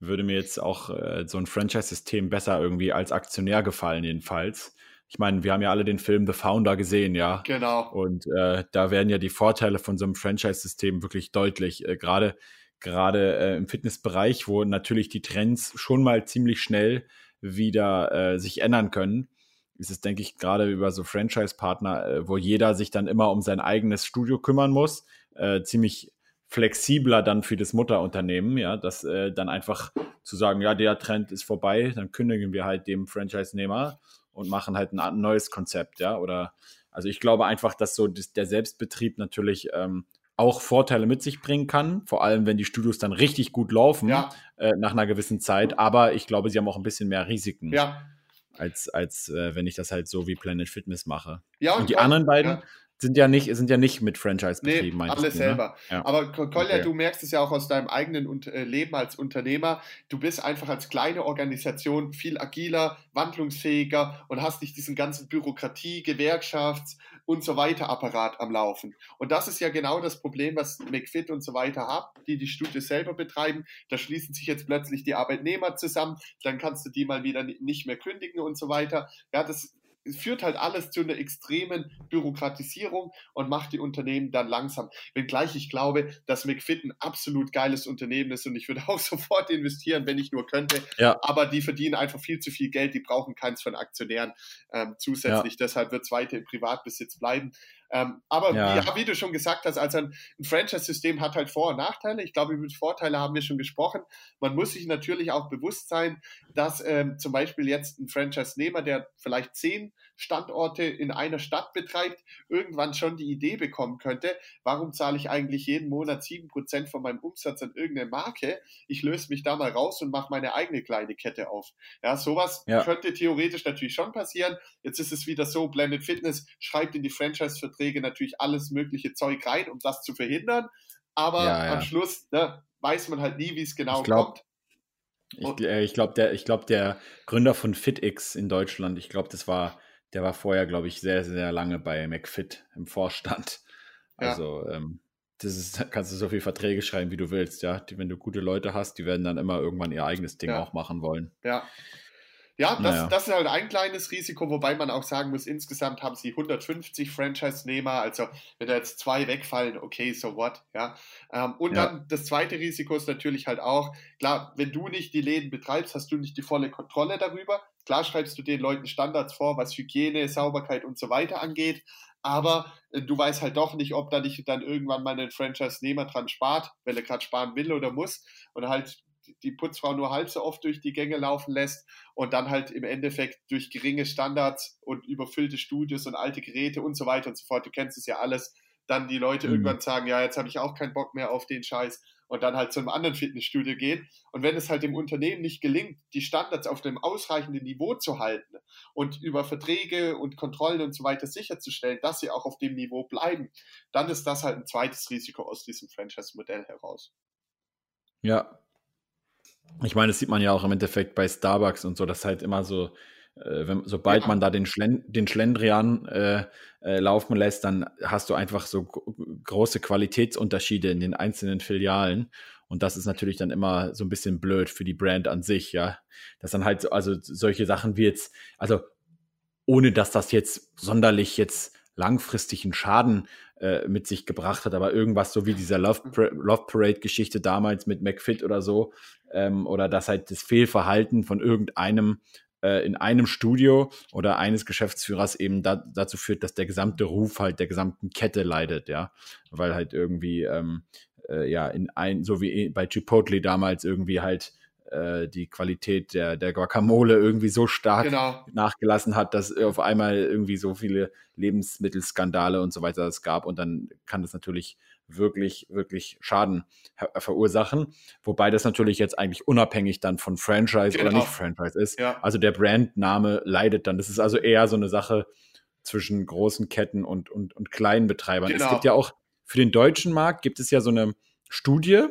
würde mir jetzt auch äh, so ein Franchise-System besser irgendwie als Aktionär gefallen, jedenfalls. ich meine, wir haben ja alle den Film The Founder gesehen, ja. Genau. Und äh, da werden ja die Vorteile von so einem Franchise-System wirklich deutlich. Äh, gerade gerade äh, im Fitnessbereich, wo natürlich die Trends schon mal ziemlich schnell wieder äh, sich ändern können, ist es, denke ich, gerade über so Franchise-Partner, äh, wo jeder sich dann immer um sein eigenes Studio kümmern muss, äh, ziemlich flexibler dann für das Mutterunternehmen, ja, dass äh, dann einfach zu sagen, ja, der Trend ist vorbei, dann kündigen wir halt dem Franchise-Nehmer und machen halt ein neues Konzept, ja. Oder also ich glaube einfach, dass so der Selbstbetrieb natürlich ähm, auch Vorteile mit sich bringen kann, vor allem wenn die Studios dann richtig gut laufen ja. äh, nach einer gewissen Zeit. Aber ich glaube, sie haben auch ein bisschen mehr Risiken. Ja. Als, als äh, wenn ich das halt so wie Planet Fitness mache. Ja, und, und die anderen beiden, sind ja nicht, sind ja nicht mit Franchise betrieben, nee, alles du, ne? selber. Ne? Ja. Aber Kolja, okay. du merkst es ja auch aus deinem eigenen äh, Leben als Unternehmer. Du bist einfach als kleine Organisation viel agiler, wandlungsfähiger und hast nicht diesen ganzen Bürokratie, Gewerkschafts- und so weiter Apparat am Laufen. Und das ist ja genau das Problem, was McFit und so weiter hat, die die Studie selber betreiben. Da schließen sich jetzt plötzlich die Arbeitnehmer zusammen, dann kannst du die mal wieder nicht mehr kündigen und so weiter. Ja, das führt halt alles zu einer extremen Bürokratisierung und macht die Unternehmen dann langsam. Wenngleich ich glaube, dass McFit ein absolut geiles Unternehmen ist und ich würde [laughs] auch sofort investieren, wenn ich nur könnte. Ja. Aber die verdienen einfach viel zu viel Geld, die brauchen keins von Aktionären ähm, zusätzlich. Ja. Deshalb wird es weiter im Privatbesitz bleiben. Ähm, aber ja. ja. wie du schon gesagt hast, also ein, ein Franchise-System hat halt Vor- und Nachteile. Ich glaube, über die Vorteile haben wir schon gesprochen. Man muss sich natürlich auch bewusst sein, dass ähm, zum Beispiel jetzt ein Franchise-Nehmer, der vielleicht zehn Standorte in einer Stadt betreibt, irgendwann schon die Idee bekommen könnte, warum zahle ich eigentlich jeden Monat sieben Prozent von meinem Umsatz an irgendeine Marke? Ich löse mich da mal raus und mache meine eigene kleine Kette auf. Ja, sowas ja. könnte theoretisch natürlich schon passieren. Jetzt ist es wieder so, Blended Fitness schreibt in die Franchise-Verträge natürlich alles mögliche Zeug rein, um das zu verhindern. Aber ja, ja. am Schluss ne, weiß man halt nie, wie es genau glaub, kommt. Ich, äh, ich glaube, der, glaub, der Gründer von FitX in Deutschland, ich glaube, das war der war vorher, glaube ich, sehr, sehr lange bei McFit im Vorstand. Also, ja. ähm, das ist, kannst du so viele Verträge schreiben, wie du willst, ja. Die, wenn du gute Leute hast, die werden dann immer irgendwann ihr eigenes Ding ja. auch machen wollen. Ja. Ja, das, naja. das ist halt ein kleines Risiko, wobei man auch sagen muss, insgesamt haben sie 150 Franchise-Nehmer, also wenn da jetzt zwei wegfallen, okay, so what, ja. Ähm, und ja. dann das zweite Risiko ist natürlich halt auch, klar, wenn du nicht die Läden betreibst, hast du nicht die volle Kontrolle darüber. Klar schreibst du den Leuten Standards vor, was Hygiene, Sauberkeit und so weiter angeht, aber äh, du weißt halt doch nicht, ob da nicht dann irgendwann mal ein Franchise-Nehmer dran spart, weil er gerade sparen will oder muss und halt die Putzfrau nur halb so oft durch die Gänge laufen lässt und dann halt im Endeffekt durch geringe Standards und überfüllte Studios und alte Geräte und so weiter und so fort, du kennst es ja alles, dann die Leute mhm. irgendwann sagen, ja, jetzt habe ich auch keinen Bock mehr auf den Scheiß und dann halt zu einem anderen Fitnessstudio gehen. Und wenn es halt dem Unternehmen nicht gelingt, die Standards auf einem ausreichenden Niveau zu halten und über Verträge und Kontrollen und so weiter sicherzustellen, dass sie auch auf dem Niveau bleiben, dann ist das halt ein zweites Risiko aus diesem Franchise-Modell heraus. Ja. Ich meine, das sieht man ja auch im Endeffekt bei Starbucks und so, dass halt immer so äh, wenn, sobald ja. man da den, Schlen den Schlendrian äh, äh, laufen lässt, dann hast du einfach so große Qualitätsunterschiede in den einzelnen Filialen. Und das ist natürlich dann immer so ein bisschen blöd für die Brand an sich, ja. Dass dann halt, also solche Sachen wie jetzt, also ohne dass das jetzt sonderlich jetzt langfristigen Schaden äh, mit sich gebracht hat, aber irgendwas so wie dieser Love, Love Parade-Geschichte damals mit McFit oder so, ähm, oder dass halt das Fehlverhalten von irgendeinem äh, in einem Studio oder eines Geschäftsführers eben da, dazu führt, dass der gesamte Ruf halt der gesamten Kette leidet, ja, weil halt irgendwie ähm, äh, ja in ein so wie bei Chipotle damals irgendwie halt äh, die Qualität der, der Guacamole irgendwie so stark genau. nachgelassen hat, dass auf einmal irgendwie so viele Lebensmittelskandale und so weiter es gab und dann kann das natürlich wirklich, wirklich Schaden verursachen. Wobei das natürlich jetzt eigentlich unabhängig dann von Franchise genau. oder nicht Franchise ist. Ja. Also der Brandname leidet dann. Das ist also eher so eine Sache zwischen großen Ketten und, und, und kleinen Betreibern. Genau. Es gibt ja auch für den deutschen Markt gibt es ja so eine Studie,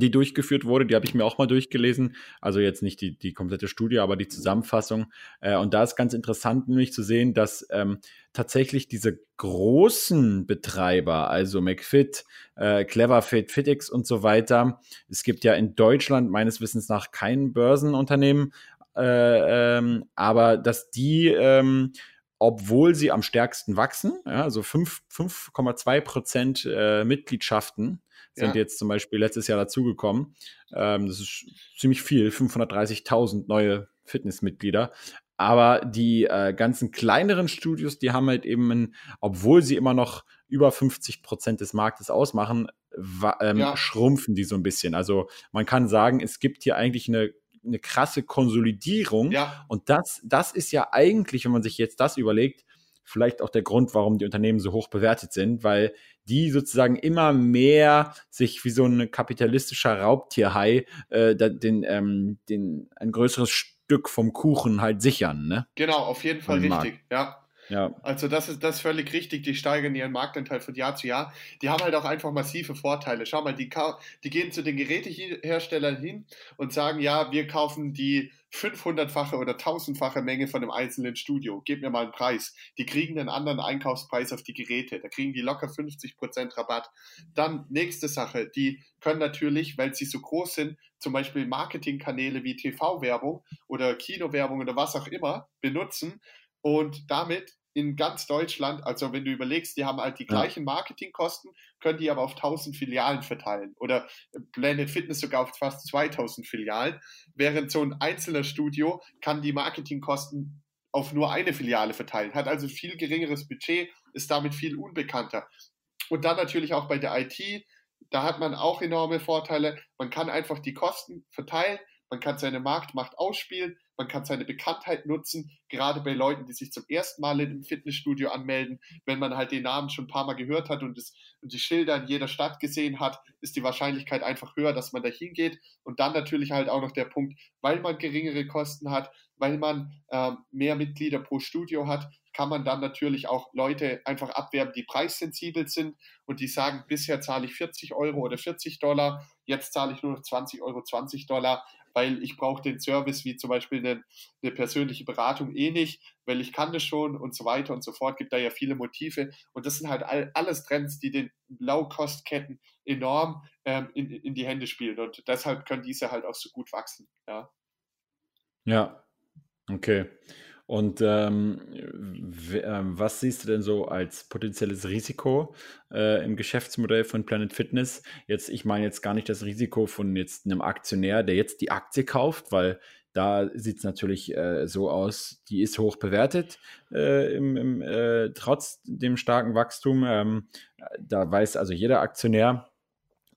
die durchgeführt wurde. Die habe ich mir auch mal durchgelesen. Also jetzt nicht die, die komplette Studie, aber die Zusammenfassung. Äh, und da ist ganz interessant, nämlich zu sehen, dass ähm, tatsächlich diese großen Betreiber, also McFit, äh, Cleverfit, FitX und so weiter, es gibt ja in Deutschland meines Wissens nach kein Börsenunternehmen, äh, ähm, aber dass die, ähm, obwohl sie am stärksten wachsen, ja, also 5,2 Prozent äh, Mitgliedschaften sind ja. jetzt zum Beispiel letztes Jahr dazugekommen. Ähm, das ist ziemlich viel, 530.000 neue Fitnessmitglieder. Aber die äh, ganzen kleineren Studios, die haben halt eben, ein, obwohl sie immer noch über 50 Prozent des Marktes ausmachen, ähm, ja. schrumpfen die so ein bisschen. Also man kann sagen, es gibt hier eigentlich eine, eine krasse Konsolidierung. Ja. Und das, das ist ja eigentlich, wenn man sich jetzt das überlegt, vielleicht auch der Grund, warum die Unternehmen so hoch bewertet sind, weil die sozusagen immer mehr sich wie so ein kapitalistischer Raubtierhai äh, den, ähm, den, ein größeres Stück vom Kuchen halt sichern. Ne? Genau, auf jeden Fall richtig, ja. Ja. Also das ist das ist völlig richtig. Die steigern ihren Marktanteil von Jahr zu Jahr. Die haben halt auch einfach massive Vorteile. Schau mal, die, die gehen zu den Geräteherstellern hin und sagen, ja, wir kaufen die 500-fache oder 1000-fache Menge von einem einzelnen Studio. Gib mir mal einen Preis. Die kriegen einen anderen Einkaufspreis auf die Geräte. Da kriegen die locker 50% Rabatt. Dann nächste Sache. Die können natürlich, weil sie so groß sind, zum Beispiel Marketingkanäle wie TV-Werbung oder Kinowerbung oder was auch immer benutzen und damit in ganz Deutschland, also wenn du überlegst, die haben halt die gleichen Marketingkosten, können die aber auf 1000 Filialen verteilen oder Planet Fitness sogar auf fast 2000 Filialen, während so ein einzelner Studio kann die Marketingkosten auf nur eine Filiale verteilen, hat also viel geringeres Budget, ist damit viel unbekannter. Und dann natürlich auch bei der IT, da hat man auch enorme Vorteile. Man kann einfach die Kosten verteilen, man kann seine Marktmacht ausspielen, man kann seine Bekanntheit nutzen, gerade bei Leuten, die sich zum ersten Mal in einem Fitnessstudio anmelden. Wenn man halt den Namen schon ein paar Mal gehört hat und, das, und die Schilder in jeder Stadt gesehen hat, ist die Wahrscheinlichkeit einfach höher, dass man da hingeht. Und dann natürlich halt auch noch der Punkt, weil man geringere Kosten hat, weil man äh, mehr Mitglieder pro Studio hat, kann man dann natürlich auch Leute einfach abwerben, die preissensibel sind und die sagen, bisher zahle ich 40 Euro oder 40 Dollar, jetzt zahle ich nur noch 20 Euro, 20 Dollar weil ich brauche den Service wie zum Beispiel eine, eine, persönliche Beratung eh nicht, weil ich kann das schon und so weiter und so fort. Gibt da ja viele Motive und das sind halt all, alles Trends, die den Low-Cost-Ketten enorm ähm, in, in die Hände spielen und deshalb können diese halt auch so gut wachsen. Ja. Ja. Okay. Und ähm, ähm, was siehst du denn so als potenzielles Risiko äh, im Geschäftsmodell von Planet Fitness? Jetzt, ich meine jetzt gar nicht das Risiko von jetzt einem Aktionär, der jetzt die Aktie kauft, weil da sieht es natürlich äh, so aus, die ist hoch bewertet, äh, im, im, äh, trotz dem starken Wachstum. Ähm, da weiß also jeder Aktionär,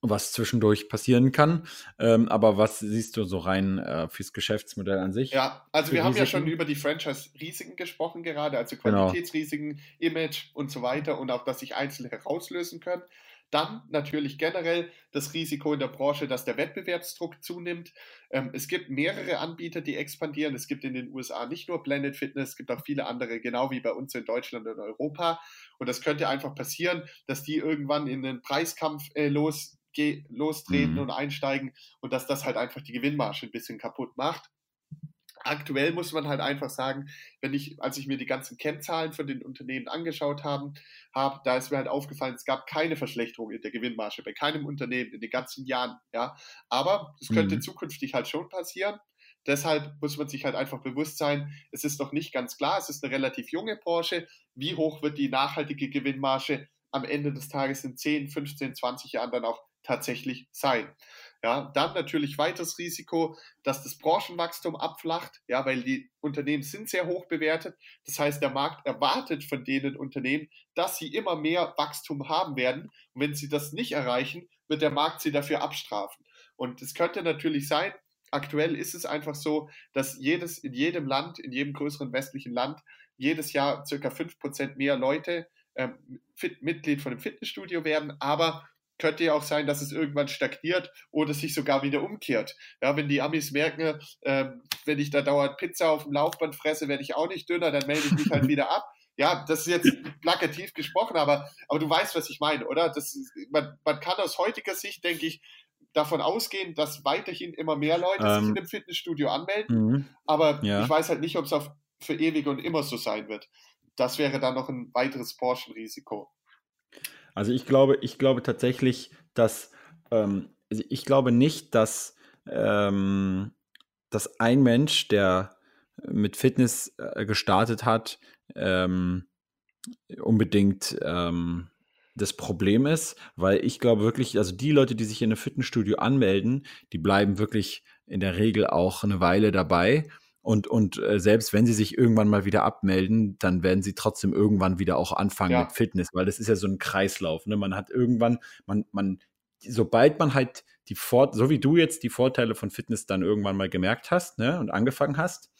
was zwischendurch passieren kann. Ähm, aber was siehst du so rein äh, fürs Geschäftsmodell an sich? Ja, also wir haben Risiken? ja schon über die Franchise-Risiken gesprochen gerade, also genau. Qualitätsrisiken, genau. Image und so weiter und auch, dass sich Einzelne herauslösen können. Dann natürlich generell das Risiko in der Branche, dass der Wettbewerbsdruck zunimmt. Ähm, es gibt mehrere Anbieter, die expandieren. Es gibt in den USA nicht nur Blended Fitness, es gibt auch viele andere, genau wie bei uns in Deutschland und Europa. Und das könnte einfach passieren, dass die irgendwann in einen Preiskampf äh, los lostreten mhm. und einsteigen und dass das halt einfach die Gewinnmarge ein bisschen kaputt macht. Aktuell muss man halt einfach sagen, wenn ich, als ich mir die ganzen Kennzahlen von den Unternehmen angeschaut habe, hab, da ist mir halt aufgefallen, es gab keine Verschlechterung in der Gewinnmarge bei keinem Unternehmen in den ganzen Jahren. Ja, aber es könnte mhm. zukünftig halt schon passieren. Deshalb muss man sich halt einfach bewusst sein, es ist noch nicht ganz klar, es ist eine relativ junge Branche. Wie hoch wird die nachhaltige Gewinnmarge am Ende des Tages in 10, 15, 20 Jahren dann auch tatsächlich sein. Ja, dann natürlich weiteres Risiko, dass das Branchenwachstum abflacht, ja, weil die Unternehmen sind sehr hoch bewertet. Das heißt, der Markt erwartet von denen Unternehmen, dass sie immer mehr Wachstum haben werden. Und wenn sie das nicht erreichen, wird der Markt sie dafür abstrafen. Und es könnte natürlich sein, aktuell ist es einfach so, dass jedes, in jedem Land, in jedem größeren westlichen Land, jedes Jahr circa 5% mehr Leute ähm, Mitglied von einem Fitnessstudio werden, aber könnte ja auch sein, dass es irgendwann stagniert oder sich sogar wieder umkehrt. Ja, wenn die Amis merken, äh, wenn ich da dauernd Pizza auf dem Laufband fresse, werde ich auch nicht dünner, dann melde ich mich halt wieder ab. Ja, das ist jetzt plakativ gesprochen, aber, aber du weißt, was ich meine, oder? Das, man, man kann aus heutiger Sicht, denke ich, davon ausgehen, dass weiterhin immer mehr Leute ähm, sich in einem Fitnessstudio anmelden. Mhm. Aber ja. ich weiß halt nicht, ob es für ewig und immer so sein wird. Das wäre dann noch ein weiteres Branchenrisiko. Also ich glaube, ich glaube tatsächlich, dass ähm, also ich glaube nicht, dass ähm, dass ein Mensch, der mit Fitness äh, gestartet hat, ähm, unbedingt ähm, das Problem ist, weil ich glaube wirklich, also die Leute, die sich in einem Fitnessstudio anmelden, die bleiben wirklich in der Regel auch eine Weile dabei. Und, und äh, selbst wenn sie sich irgendwann mal wieder abmelden, dann werden sie trotzdem irgendwann wieder auch anfangen ja. mit Fitness, weil das ist ja so ein Kreislauf. Ne? Man hat irgendwann, man, man, sobald man halt die Vor so wie du jetzt die Vorteile von Fitness dann irgendwann mal gemerkt hast ne, und angefangen hast,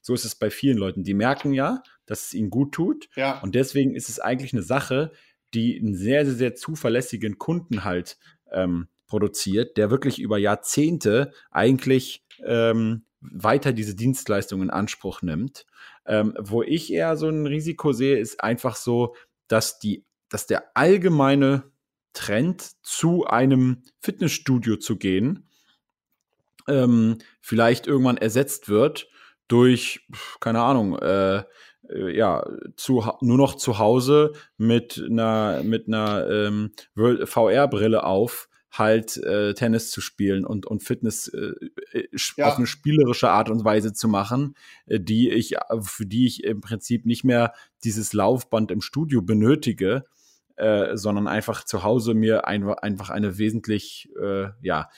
so ist es bei vielen Leuten. Die merken ja, dass es ihnen gut tut. Ja. Und deswegen ist es eigentlich eine Sache, die einen sehr, sehr, sehr zuverlässigen Kunden halt ähm, produziert, der wirklich über Jahrzehnte eigentlich ähm, weiter diese Dienstleistung in Anspruch nimmt. Ähm, wo ich eher so ein Risiko sehe, ist einfach so, dass die, dass der allgemeine Trend zu einem Fitnessstudio zu gehen, ähm, vielleicht irgendwann ersetzt wird durch, keine Ahnung, äh, äh, ja, zu, nur noch zu Hause mit einer, mit einer ähm, VR-Brille auf halt äh, Tennis zu spielen und, und Fitness äh, äh ja. auf eine spielerische Art und Weise zu machen, äh, die ich, für die ich im Prinzip nicht mehr dieses Laufband im Studio benötige, äh, sondern einfach zu Hause mir ein, einfach eine wesentlich, äh, ja,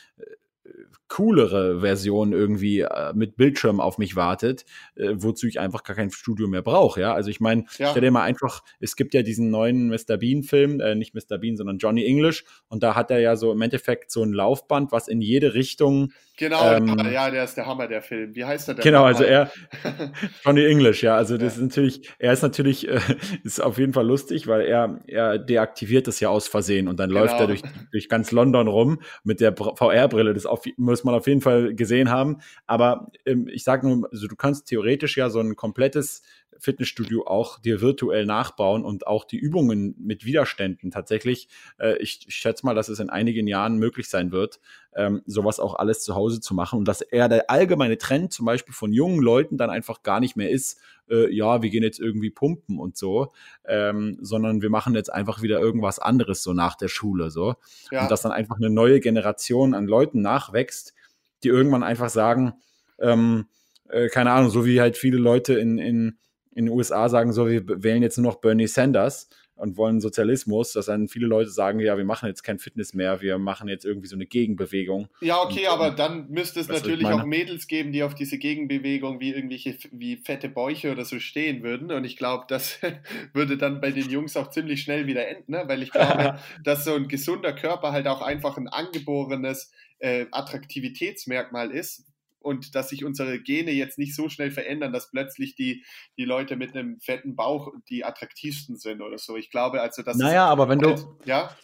coolere Version irgendwie äh, mit Bildschirm auf mich wartet, äh, wozu ich einfach gar kein Studio mehr brauche. Ja, also ich meine, ja. stell dir mal einfach, es gibt ja diesen neuen Mr. Bean-Film, äh, nicht Mr. Bean, sondern Johnny English, und da hat er ja so im Endeffekt so ein Laufband, was in jede Richtung Genau, ähm, ja, der ist der Hammer, der Film. Wie heißt der denn? Genau, also er, [laughs] Johnny English, ja, also das ja. ist natürlich, er ist natürlich, äh, [laughs] ist auf jeden Fall lustig, weil er, er deaktiviert das ja aus Versehen und dann genau. läuft er durch, durch ganz London rum mit der VR-Brille. Das auf, muss man auf jeden Fall gesehen haben. Aber ähm, ich sage nur, also du kannst theoretisch ja so ein komplettes Fitnessstudio auch dir virtuell nachbauen und auch die Übungen mit Widerständen tatsächlich. Äh, ich, ich, schätze mal, dass es in einigen Jahren möglich sein wird, ähm, sowas auch alles zu Hause zu machen und dass eher der allgemeine Trend zum Beispiel von jungen Leuten dann einfach gar nicht mehr ist, äh, ja, wir gehen jetzt irgendwie pumpen und so, ähm, sondern wir machen jetzt einfach wieder irgendwas anderes so nach der Schule so ja. und dass dann einfach eine neue Generation an Leuten nachwächst, die irgendwann einfach sagen, ähm, äh, keine Ahnung, so wie halt viele Leute in, in in den USA sagen so, wir wählen jetzt nur noch Bernie Sanders und wollen Sozialismus, dass dann viele Leute sagen, ja, wir machen jetzt kein Fitness mehr, wir machen jetzt irgendwie so eine Gegenbewegung. Ja, okay, und, aber ähm, dann müsste es natürlich auch Mädels geben, die auf diese Gegenbewegung wie irgendwelche wie fette Bäuche oder so stehen würden. Und ich glaube, das [laughs] würde dann bei den Jungs auch ziemlich schnell wieder enden, ne? weil ich glaube, [laughs] dass so ein gesunder Körper halt auch einfach ein angeborenes äh, Attraktivitätsmerkmal ist, und dass sich unsere Gene jetzt nicht so schnell verändern, dass plötzlich die, die Leute mit einem fetten Bauch die attraktivsten sind oder so. Ich glaube also, dass. Naja, aber wenn du. Ja?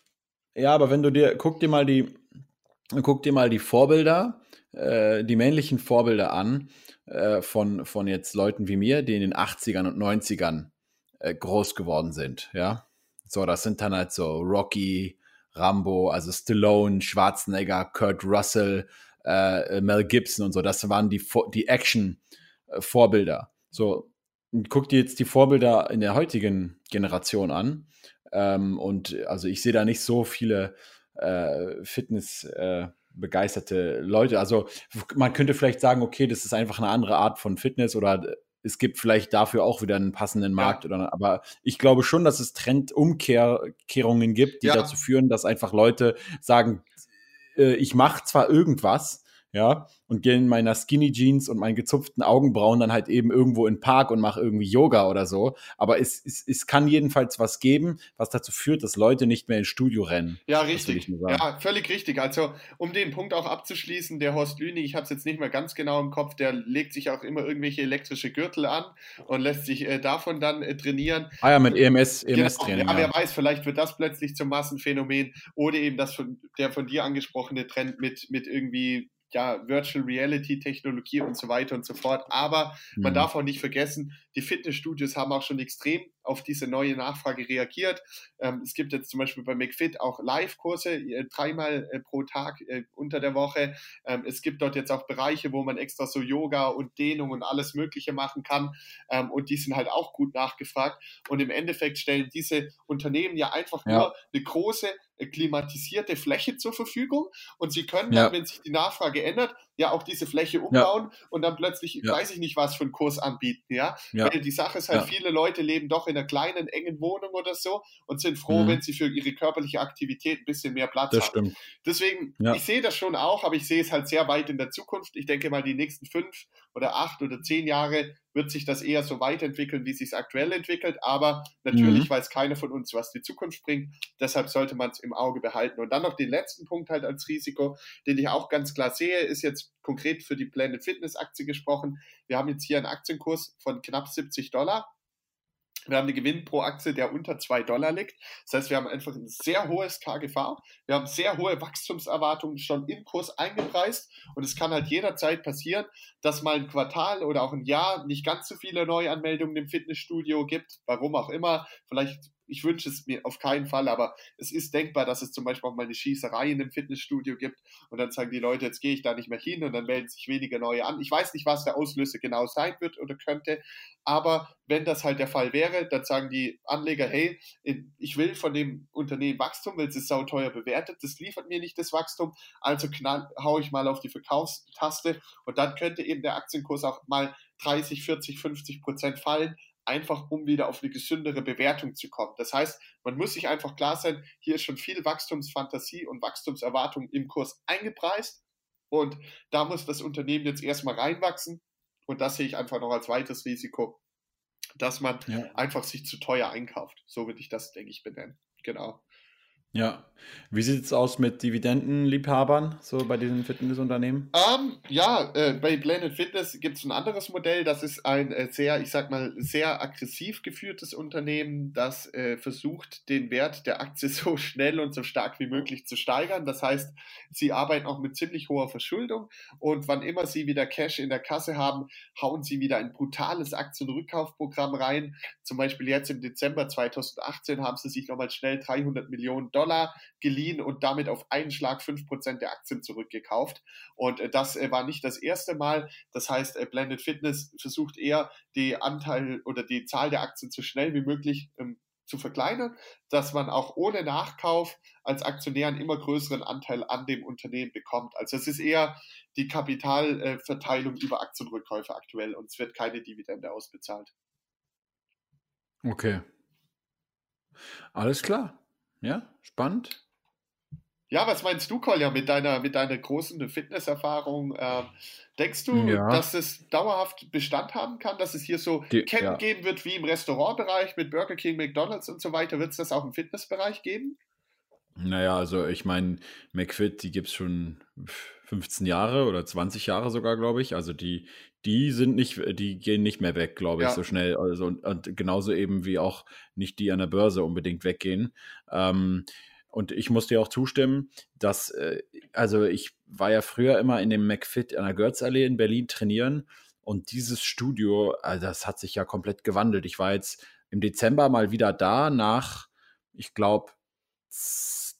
Ja, aber wenn du dir, guck dir mal die, guck dir mal die Vorbilder, äh, die männlichen Vorbilder an äh, von, von jetzt Leuten wie mir, die in den 80ern und 90ern äh, groß geworden sind, ja. So, das sind dann halt so Rocky, Rambo, also Stallone, Schwarzenegger, Kurt Russell, äh, Mel Gibson und so. Das waren die, die Action-Vorbilder. So, guck dir jetzt die Vorbilder in der heutigen Generation an. Ähm, und also ich sehe da nicht so viele äh, Fitness. Äh, begeisterte Leute. Also man könnte vielleicht sagen, okay, das ist einfach eine andere Art von Fitness oder es gibt vielleicht dafür auch wieder einen passenden Markt. Ja. Oder, aber ich glaube schon, dass es Trendumkehrungen gibt, die ja. dazu führen, dass einfach Leute sagen, äh, ich mache zwar irgendwas, ja, und gehe in meiner Skinny Jeans und meinen gezupften Augenbrauen dann halt eben irgendwo in den Park und mache irgendwie Yoga oder so. Aber es, es, es kann jedenfalls was geben, was dazu führt, dass Leute nicht mehr ins Studio rennen. Ja, richtig. Ja, völlig richtig. Also, um den Punkt auch abzuschließen, der Horst Lüni, ich habe es jetzt nicht mehr ganz genau im Kopf, der legt sich auch immer irgendwelche elektrische Gürtel an und lässt sich äh, davon dann äh, trainieren. Ah ja, mit EMS, EMS-Training. Genau. Ja, wer weiß, vielleicht wird das plötzlich zum Massenphänomen oder eben das von, der von dir angesprochene Trend mit, mit irgendwie ja, Virtual Reality Technologie und so weiter und so fort. Aber man mhm. darf auch nicht vergessen, die Fitnessstudios haben auch schon extrem auf diese neue Nachfrage reagiert. Ähm, es gibt jetzt zum Beispiel bei McFit auch Live-Kurse, äh, dreimal äh, pro Tag äh, unter der Woche. Ähm, es gibt dort jetzt auch Bereiche, wo man extra so Yoga und Dehnung und alles Mögliche machen kann. Ähm, und die sind halt auch gut nachgefragt. Und im Endeffekt stellen diese Unternehmen ja einfach ja. nur eine große klimatisierte Fläche zur Verfügung und sie können ja. dann, wenn sich die Nachfrage ändert, ja auch diese Fläche umbauen ja. und dann plötzlich, ja. weiß ich nicht, was für einen Kurs anbieten, ja. Weil die Sache ist halt, viele Leute leben doch in einer kleinen, engen Wohnung oder so und sind froh, mhm. wenn sie für ihre körperliche Aktivität ein bisschen mehr Platz das haben. Stimmt. Deswegen, ich sehe das schon auch, aber ich sehe es halt sehr weit in der Zukunft. Ich denke mal, die nächsten fünf oder acht oder zehn Jahre wird sich das eher so weiterentwickeln, wie es sich aktuell entwickelt. Aber natürlich mhm. weiß keiner von uns, was die Zukunft bringt. Deshalb sollte man es im Auge behalten. Und dann noch den letzten Punkt halt als Risiko, den ich auch ganz klar sehe, ist jetzt konkret für die Planet Fitness Aktie gesprochen. Wir haben jetzt hier einen Aktienkurs von knapp 70 Dollar. Wir haben einen Gewinn pro Aktie, der unter 2 Dollar liegt. Das heißt, wir haben einfach ein sehr hohes KGV. Wir haben sehr hohe Wachstumserwartungen schon im Kurs eingepreist. Und es kann halt jederzeit passieren, dass mal ein Quartal oder auch ein Jahr nicht ganz so viele Neuanmeldungen im Fitnessstudio gibt. Warum auch immer. Vielleicht ich wünsche es mir auf keinen Fall, aber es ist denkbar, dass es zum Beispiel auch mal eine Schießerei in einem Fitnessstudio gibt und dann sagen die Leute, jetzt gehe ich da nicht mehr hin und dann melden sich weniger neue an. Ich weiß nicht, was der Auslöser genau sein wird oder könnte, aber wenn das halt der Fall wäre, dann sagen die Anleger, hey, ich will von dem Unternehmen Wachstum, weil es ist sauteuer bewertet, das liefert mir nicht das Wachstum, also knall, hau ich mal auf die Verkaufstaste und dann könnte eben der Aktienkurs auch mal 30, 40, 50 Prozent fallen, einfach um wieder auf eine gesündere Bewertung zu kommen. Das heißt, man muss sich einfach klar sein, hier ist schon viel Wachstumsfantasie und Wachstumserwartung im Kurs eingepreist und da muss das Unternehmen jetzt erstmal reinwachsen und das sehe ich einfach noch als weiteres Risiko, dass man ja. einfach sich zu teuer einkauft. So würde ich das, denke ich, benennen. Genau. Ja. Wie sieht es aus mit Dividendenliebhabern, so bei diesen Fitnessunternehmen? Um, ähm, ja, äh, bei Planet Fitness gibt es ein anderes Modell. Das ist ein äh, sehr, ich sag mal, sehr aggressiv geführtes Unternehmen, das äh, versucht, den Wert der Aktie [laughs] so schnell und so stark wie möglich zu steigern. Das heißt, sie arbeiten auch mit ziemlich hoher Verschuldung und wann immer sie wieder Cash in der Kasse haben, hauen sie wieder ein brutales Aktienrückkaufprogramm rein. Zum Beispiel jetzt im Dezember 2018 haben sie sich nochmal schnell 300 Millionen Dollar Dollar geliehen und damit auf einen Schlag 5% der Aktien zurückgekauft. Und äh, das äh, war nicht das erste Mal. Das heißt, äh, Blended Fitness versucht eher die Anteil oder die Zahl der Aktien so schnell wie möglich ähm, zu verkleinern, dass man auch ohne Nachkauf als Aktionär einen immer größeren Anteil an dem Unternehmen bekommt. Also es ist eher die Kapitalverteilung über Aktienrückkäufe aktuell und es wird keine Dividende ausbezahlt. Okay. Alles klar. Ja, spannend. Ja, was meinst du, Kolja, mit deiner, mit deiner großen Fitnesserfahrung? Äh, denkst du, ja. dass es dauerhaft Bestand haben kann, dass es hier so Die, Ketten ja. geben wird wie im Restaurantbereich mit Burger King, McDonalds und so weiter? Wird es das auch im Fitnessbereich geben? Naja, also ich meine, McFit, die gibt es schon 15 Jahre oder 20 Jahre sogar, glaube ich. Also die, die sind nicht, die gehen nicht mehr weg, glaube ich, ja. so schnell. Also und, und, genauso eben wie auch nicht die an der Börse unbedingt weggehen. Ähm, und ich muss dir auch zustimmen, dass, äh, also ich war ja früher immer in dem McFit an der Görzallee in Berlin trainieren und dieses Studio, also das hat sich ja komplett gewandelt. Ich war jetzt im Dezember mal wieder da nach, ich glaube,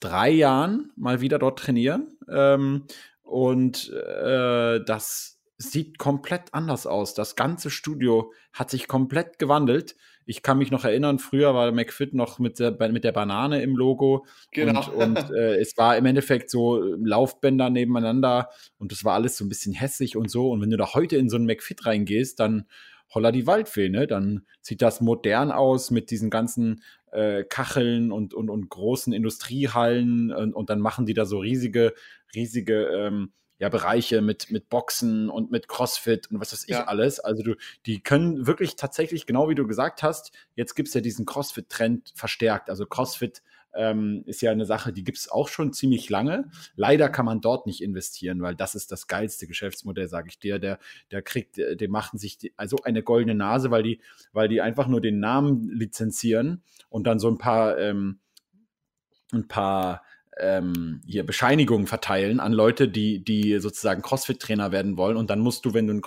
drei Jahren mal wieder dort trainieren. Ähm, und äh, das sieht komplett anders aus. Das ganze Studio hat sich komplett gewandelt. Ich kann mich noch erinnern, früher war McFit noch mit der, mit der Banane im Logo. Genau. Und, und [laughs] äh, es war im Endeffekt so Laufbänder nebeneinander und das war alles so ein bisschen hässlich und so. Und wenn du da heute in so einen McFit reingehst, dann holla die Waldfee, ne? Dann sieht das modern aus mit diesen ganzen äh, Kacheln und, und, und großen Industriehallen und, und dann machen die da so riesige, riesige ähm, ja, Bereiche mit, mit Boxen und mit Crossfit und was weiß ich ja. alles. Also du, die können wirklich tatsächlich, genau wie du gesagt hast, jetzt gibt es ja diesen Crossfit-Trend verstärkt. Also Crossfit ähm, ist ja eine Sache, die gibt es auch schon ziemlich lange. Leider kann man dort nicht investieren, weil das ist das geilste Geschäftsmodell, sage ich dir. Der, der kriegt, die machen sich die, also eine goldene Nase, weil die, weil die einfach nur den Namen lizenzieren und dann so ein paar, ähm, ein paar ähm, hier Bescheinigungen verteilen an Leute, die, die sozusagen CrossFit-Trainer werden wollen. Und dann musst du, wenn du ein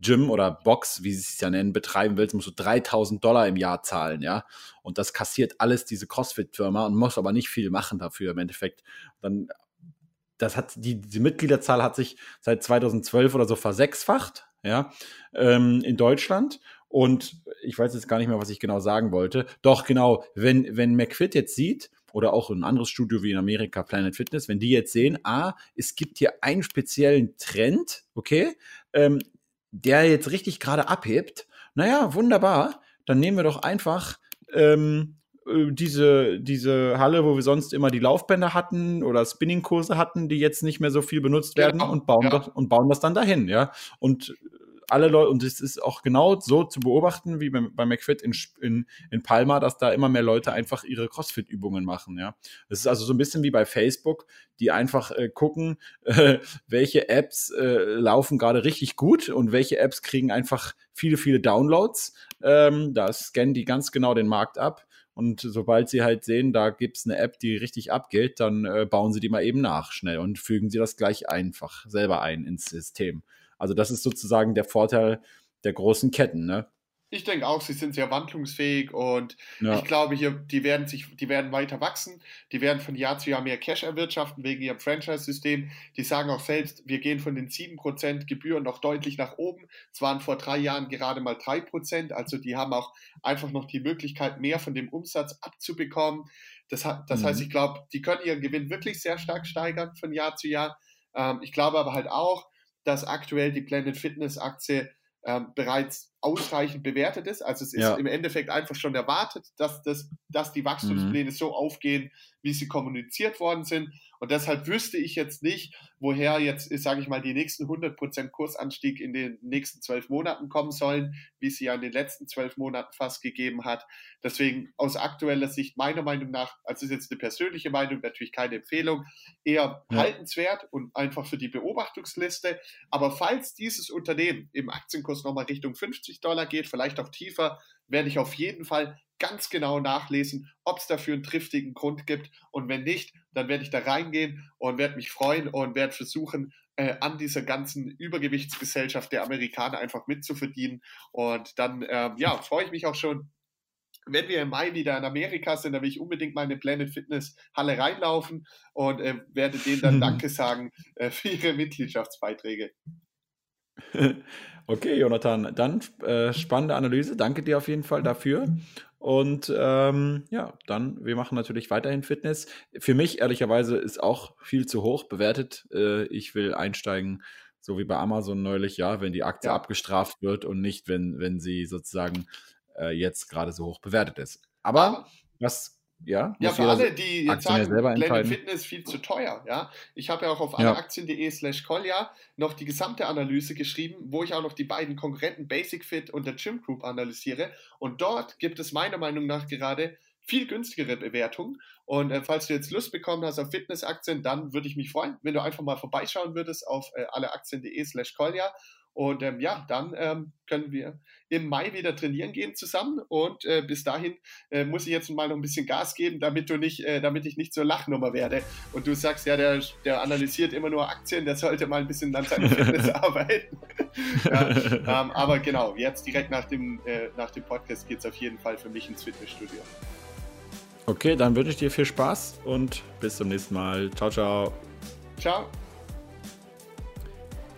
CrossFit-Gym oder Box, wie sie es ja nennen, betreiben willst, musst du 3000 Dollar im Jahr zahlen, ja. Und das kassiert alles diese CrossFit-Firma und muss aber nicht viel machen dafür im Endeffekt. Dann, das hat, die, die Mitgliederzahl hat sich seit 2012 oder so versechsfacht, ja, ähm, in Deutschland. Und ich weiß jetzt gar nicht mehr, was ich genau sagen wollte. Doch, genau, wenn, wenn McFit jetzt sieht, oder auch ein anderes Studio wie in Amerika, Planet Fitness, wenn die jetzt sehen, ah, es gibt hier einen speziellen Trend, okay, ähm, der jetzt richtig gerade abhebt, naja, wunderbar, dann nehmen wir doch einfach ähm, äh, diese, diese Halle, wo wir sonst immer die Laufbänder hatten oder Spinningkurse hatten, die jetzt nicht mehr so viel benutzt werden genau, und, bauen ja. das, und bauen das dann dahin, ja. Und alle Leute, und es ist auch genau so zu beobachten wie bei, bei McFit in, in, in Palma, dass da immer mehr Leute einfach ihre CrossFit-Übungen machen, ja. Es ist also so ein bisschen wie bei Facebook, die einfach äh, gucken, äh, welche Apps äh, laufen gerade richtig gut und welche Apps kriegen einfach viele, viele Downloads. Ähm, da scannen die ganz genau den Markt ab und sobald sie halt sehen, da gibt es eine App, die richtig abgeht, dann äh, bauen sie die mal eben nach schnell und fügen sie das gleich einfach selber ein ins System. Also das ist sozusagen der Vorteil der großen Ketten, ne? Ich denke auch, sie sind sehr wandlungsfähig und ja. ich glaube hier, die werden sich, die werden weiter wachsen, die werden von Jahr zu Jahr mehr Cash erwirtschaften wegen ihrem Franchise-System. Die sagen auch selbst, wir gehen von den 7% Gebühren noch deutlich nach oben. Es waren vor drei Jahren gerade mal 3%, also die haben auch einfach noch die Möglichkeit, mehr von dem Umsatz abzubekommen. Das, das mhm. heißt, ich glaube, die können ihren Gewinn wirklich sehr stark steigern von Jahr zu Jahr. Ähm, ich glaube aber halt auch, dass aktuell die Planet Fitness Aktie ähm, bereits ausreichend bewertet ist. Also es ist ja. im Endeffekt einfach schon erwartet, dass, das, dass die Wachstumspläne mhm. so aufgehen, wie sie kommuniziert worden sind. Und deshalb wüsste ich jetzt nicht, woher jetzt, sage ich mal, die nächsten 100% Kursanstieg in den nächsten zwölf Monaten kommen sollen, wie es ja in den letzten zwölf Monaten fast gegeben hat. Deswegen aus aktueller Sicht meiner Meinung nach, also ist jetzt eine persönliche Meinung, natürlich keine Empfehlung, eher ja. haltenswert und einfach für die Beobachtungsliste. Aber falls dieses Unternehmen im Aktienkurs nochmal Richtung 50 Dollar geht, vielleicht auch tiefer, werde ich auf jeden Fall ganz genau nachlesen, ob es dafür einen triftigen Grund gibt. Und wenn nicht, dann werde ich da reingehen und werde mich freuen und werde versuchen, äh, an dieser ganzen Übergewichtsgesellschaft der Amerikaner einfach mitzuverdienen. Und dann, ähm, ja, freue ich mich auch schon, wenn wir im Mai wieder in Amerika sind, dann will ich unbedingt mal in eine Planet Fitness Halle reinlaufen und äh, werde denen dann [laughs] Danke sagen äh, für ihre Mitgliedschaftsbeiträge. [laughs] Okay, Jonathan, dann äh, spannende Analyse. Danke dir auf jeden Fall dafür. Und ähm, ja, dann, wir machen natürlich weiterhin Fitness. Für mich, ehrlicherweise, ist auch viel zu hoch bewertet. Äh, ich will einsteigen, so wie bei Amazon neulich, ja, wenn die Aktie ja. abgestraft wird und nicht, wenn, wenn sie sozusagen äh, jetzt gerade so hoch bewertet ist. Aber was ja, ja für alle, die jetzt Aktien sagen, Planet Fitness viel zu teuer. Ja, ich habe ja auch auf alleaktien.de slash Kolja noch die gesamte Analyse geschrieben, wo ich auch noch die beiden Konkurrenten Basic Fit und der Gym Group analysiere. Und dort gibt es meiner Meinung nach gerade viel günstigere Bewertungen. Und äh, falls du jetzt Lust bekommen hast auf Fitnessaktien, dann würde ich mich freuen, wenn du einfach mal vorbeischauen würdest auf äh, alleaktien.de slash Kolja und ähm, ja, dann ähm, können wir im Mai wieder trainieren gehen zusammen. Und äh, bis dahin äh, muss ich jetzt mal noch ein bisschen Gas geben, damit du nicht, äh, damit ich nicht zur Lachnummer werde. Und du sagst, ja, der, der analysiert immer nur Aktien, der sollte mal ein bisschen an seiner Fitness [laughs] arbeiten. ja, ähm, aber genau, jetzt direkt nach dem, äh, nach dem Podcast geht es auf jeden Fall für mich ins Fitnessstudio. Okay, dann wünsche ich dir viel Spaß und bis zum nächsten Mal. Ciao, ciao. Ciao.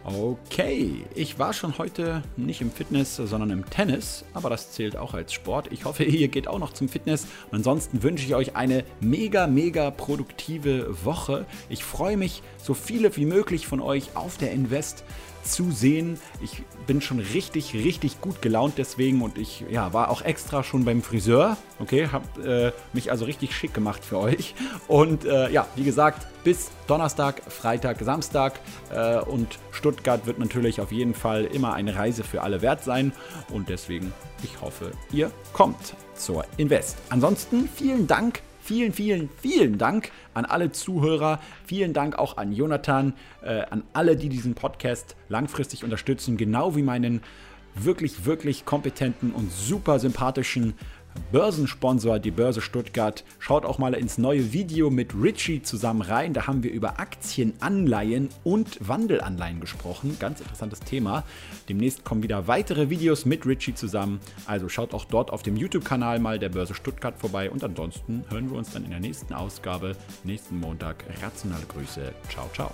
Okay, ich war schon heute nicht im Fitness, sondern im Tennis, aber das zählt auch als Sport. Ich hoffe, [laughs] ihr geht auch noch zum Fitness und ansonsten wünsche ich euch eine mega, mega produktive Woche. Ich freue mich, so viele wie möglich von euch auf der Invest zu sehen. Ich bin schon richtig, richtig gut gelaunt deswegen und ich ja, war auch extra schon beim Friseur. Okay, habe äh, mich also richtig schick gemacht für euch. Und äh, ja, wie gesagt, bis Donnerstag, Freitag, Samstag äh, und Stuttgart wird natürlich auf jeden Fall immer eine Reise für alle wert sein und deswegen, ich hoffe, ihr kommt zur Invest. Ansonsten vielen Dank Vielen, vielen, vielen Dank an alle Zuhörer. Vielen Dank auch an Jonathan, äh, an alle, die diesen Podcast langfristig unterstützen, genau wie meinen wirklich, wirklich kompetenten und super sympathischen Börsensponsor, die Börse Stuttgart. Schaut auch mal ins neue Video mit Richie zusammen rein. Da haben wir über Aktienanleihen und Wandelanleihen gesprochen. Ganz interessantes Thema. Demnächst kommen wieder weitere Videos mit Richie zusammen. Also schaut auch dort auf dem YouTube-Kanal mal der Börse Stuttgart vorbei. Und ansonsten hören wir uns dann in der nächsten Ausgabe, nächsten Montag. Rationale Grüße. Ciao, ciao.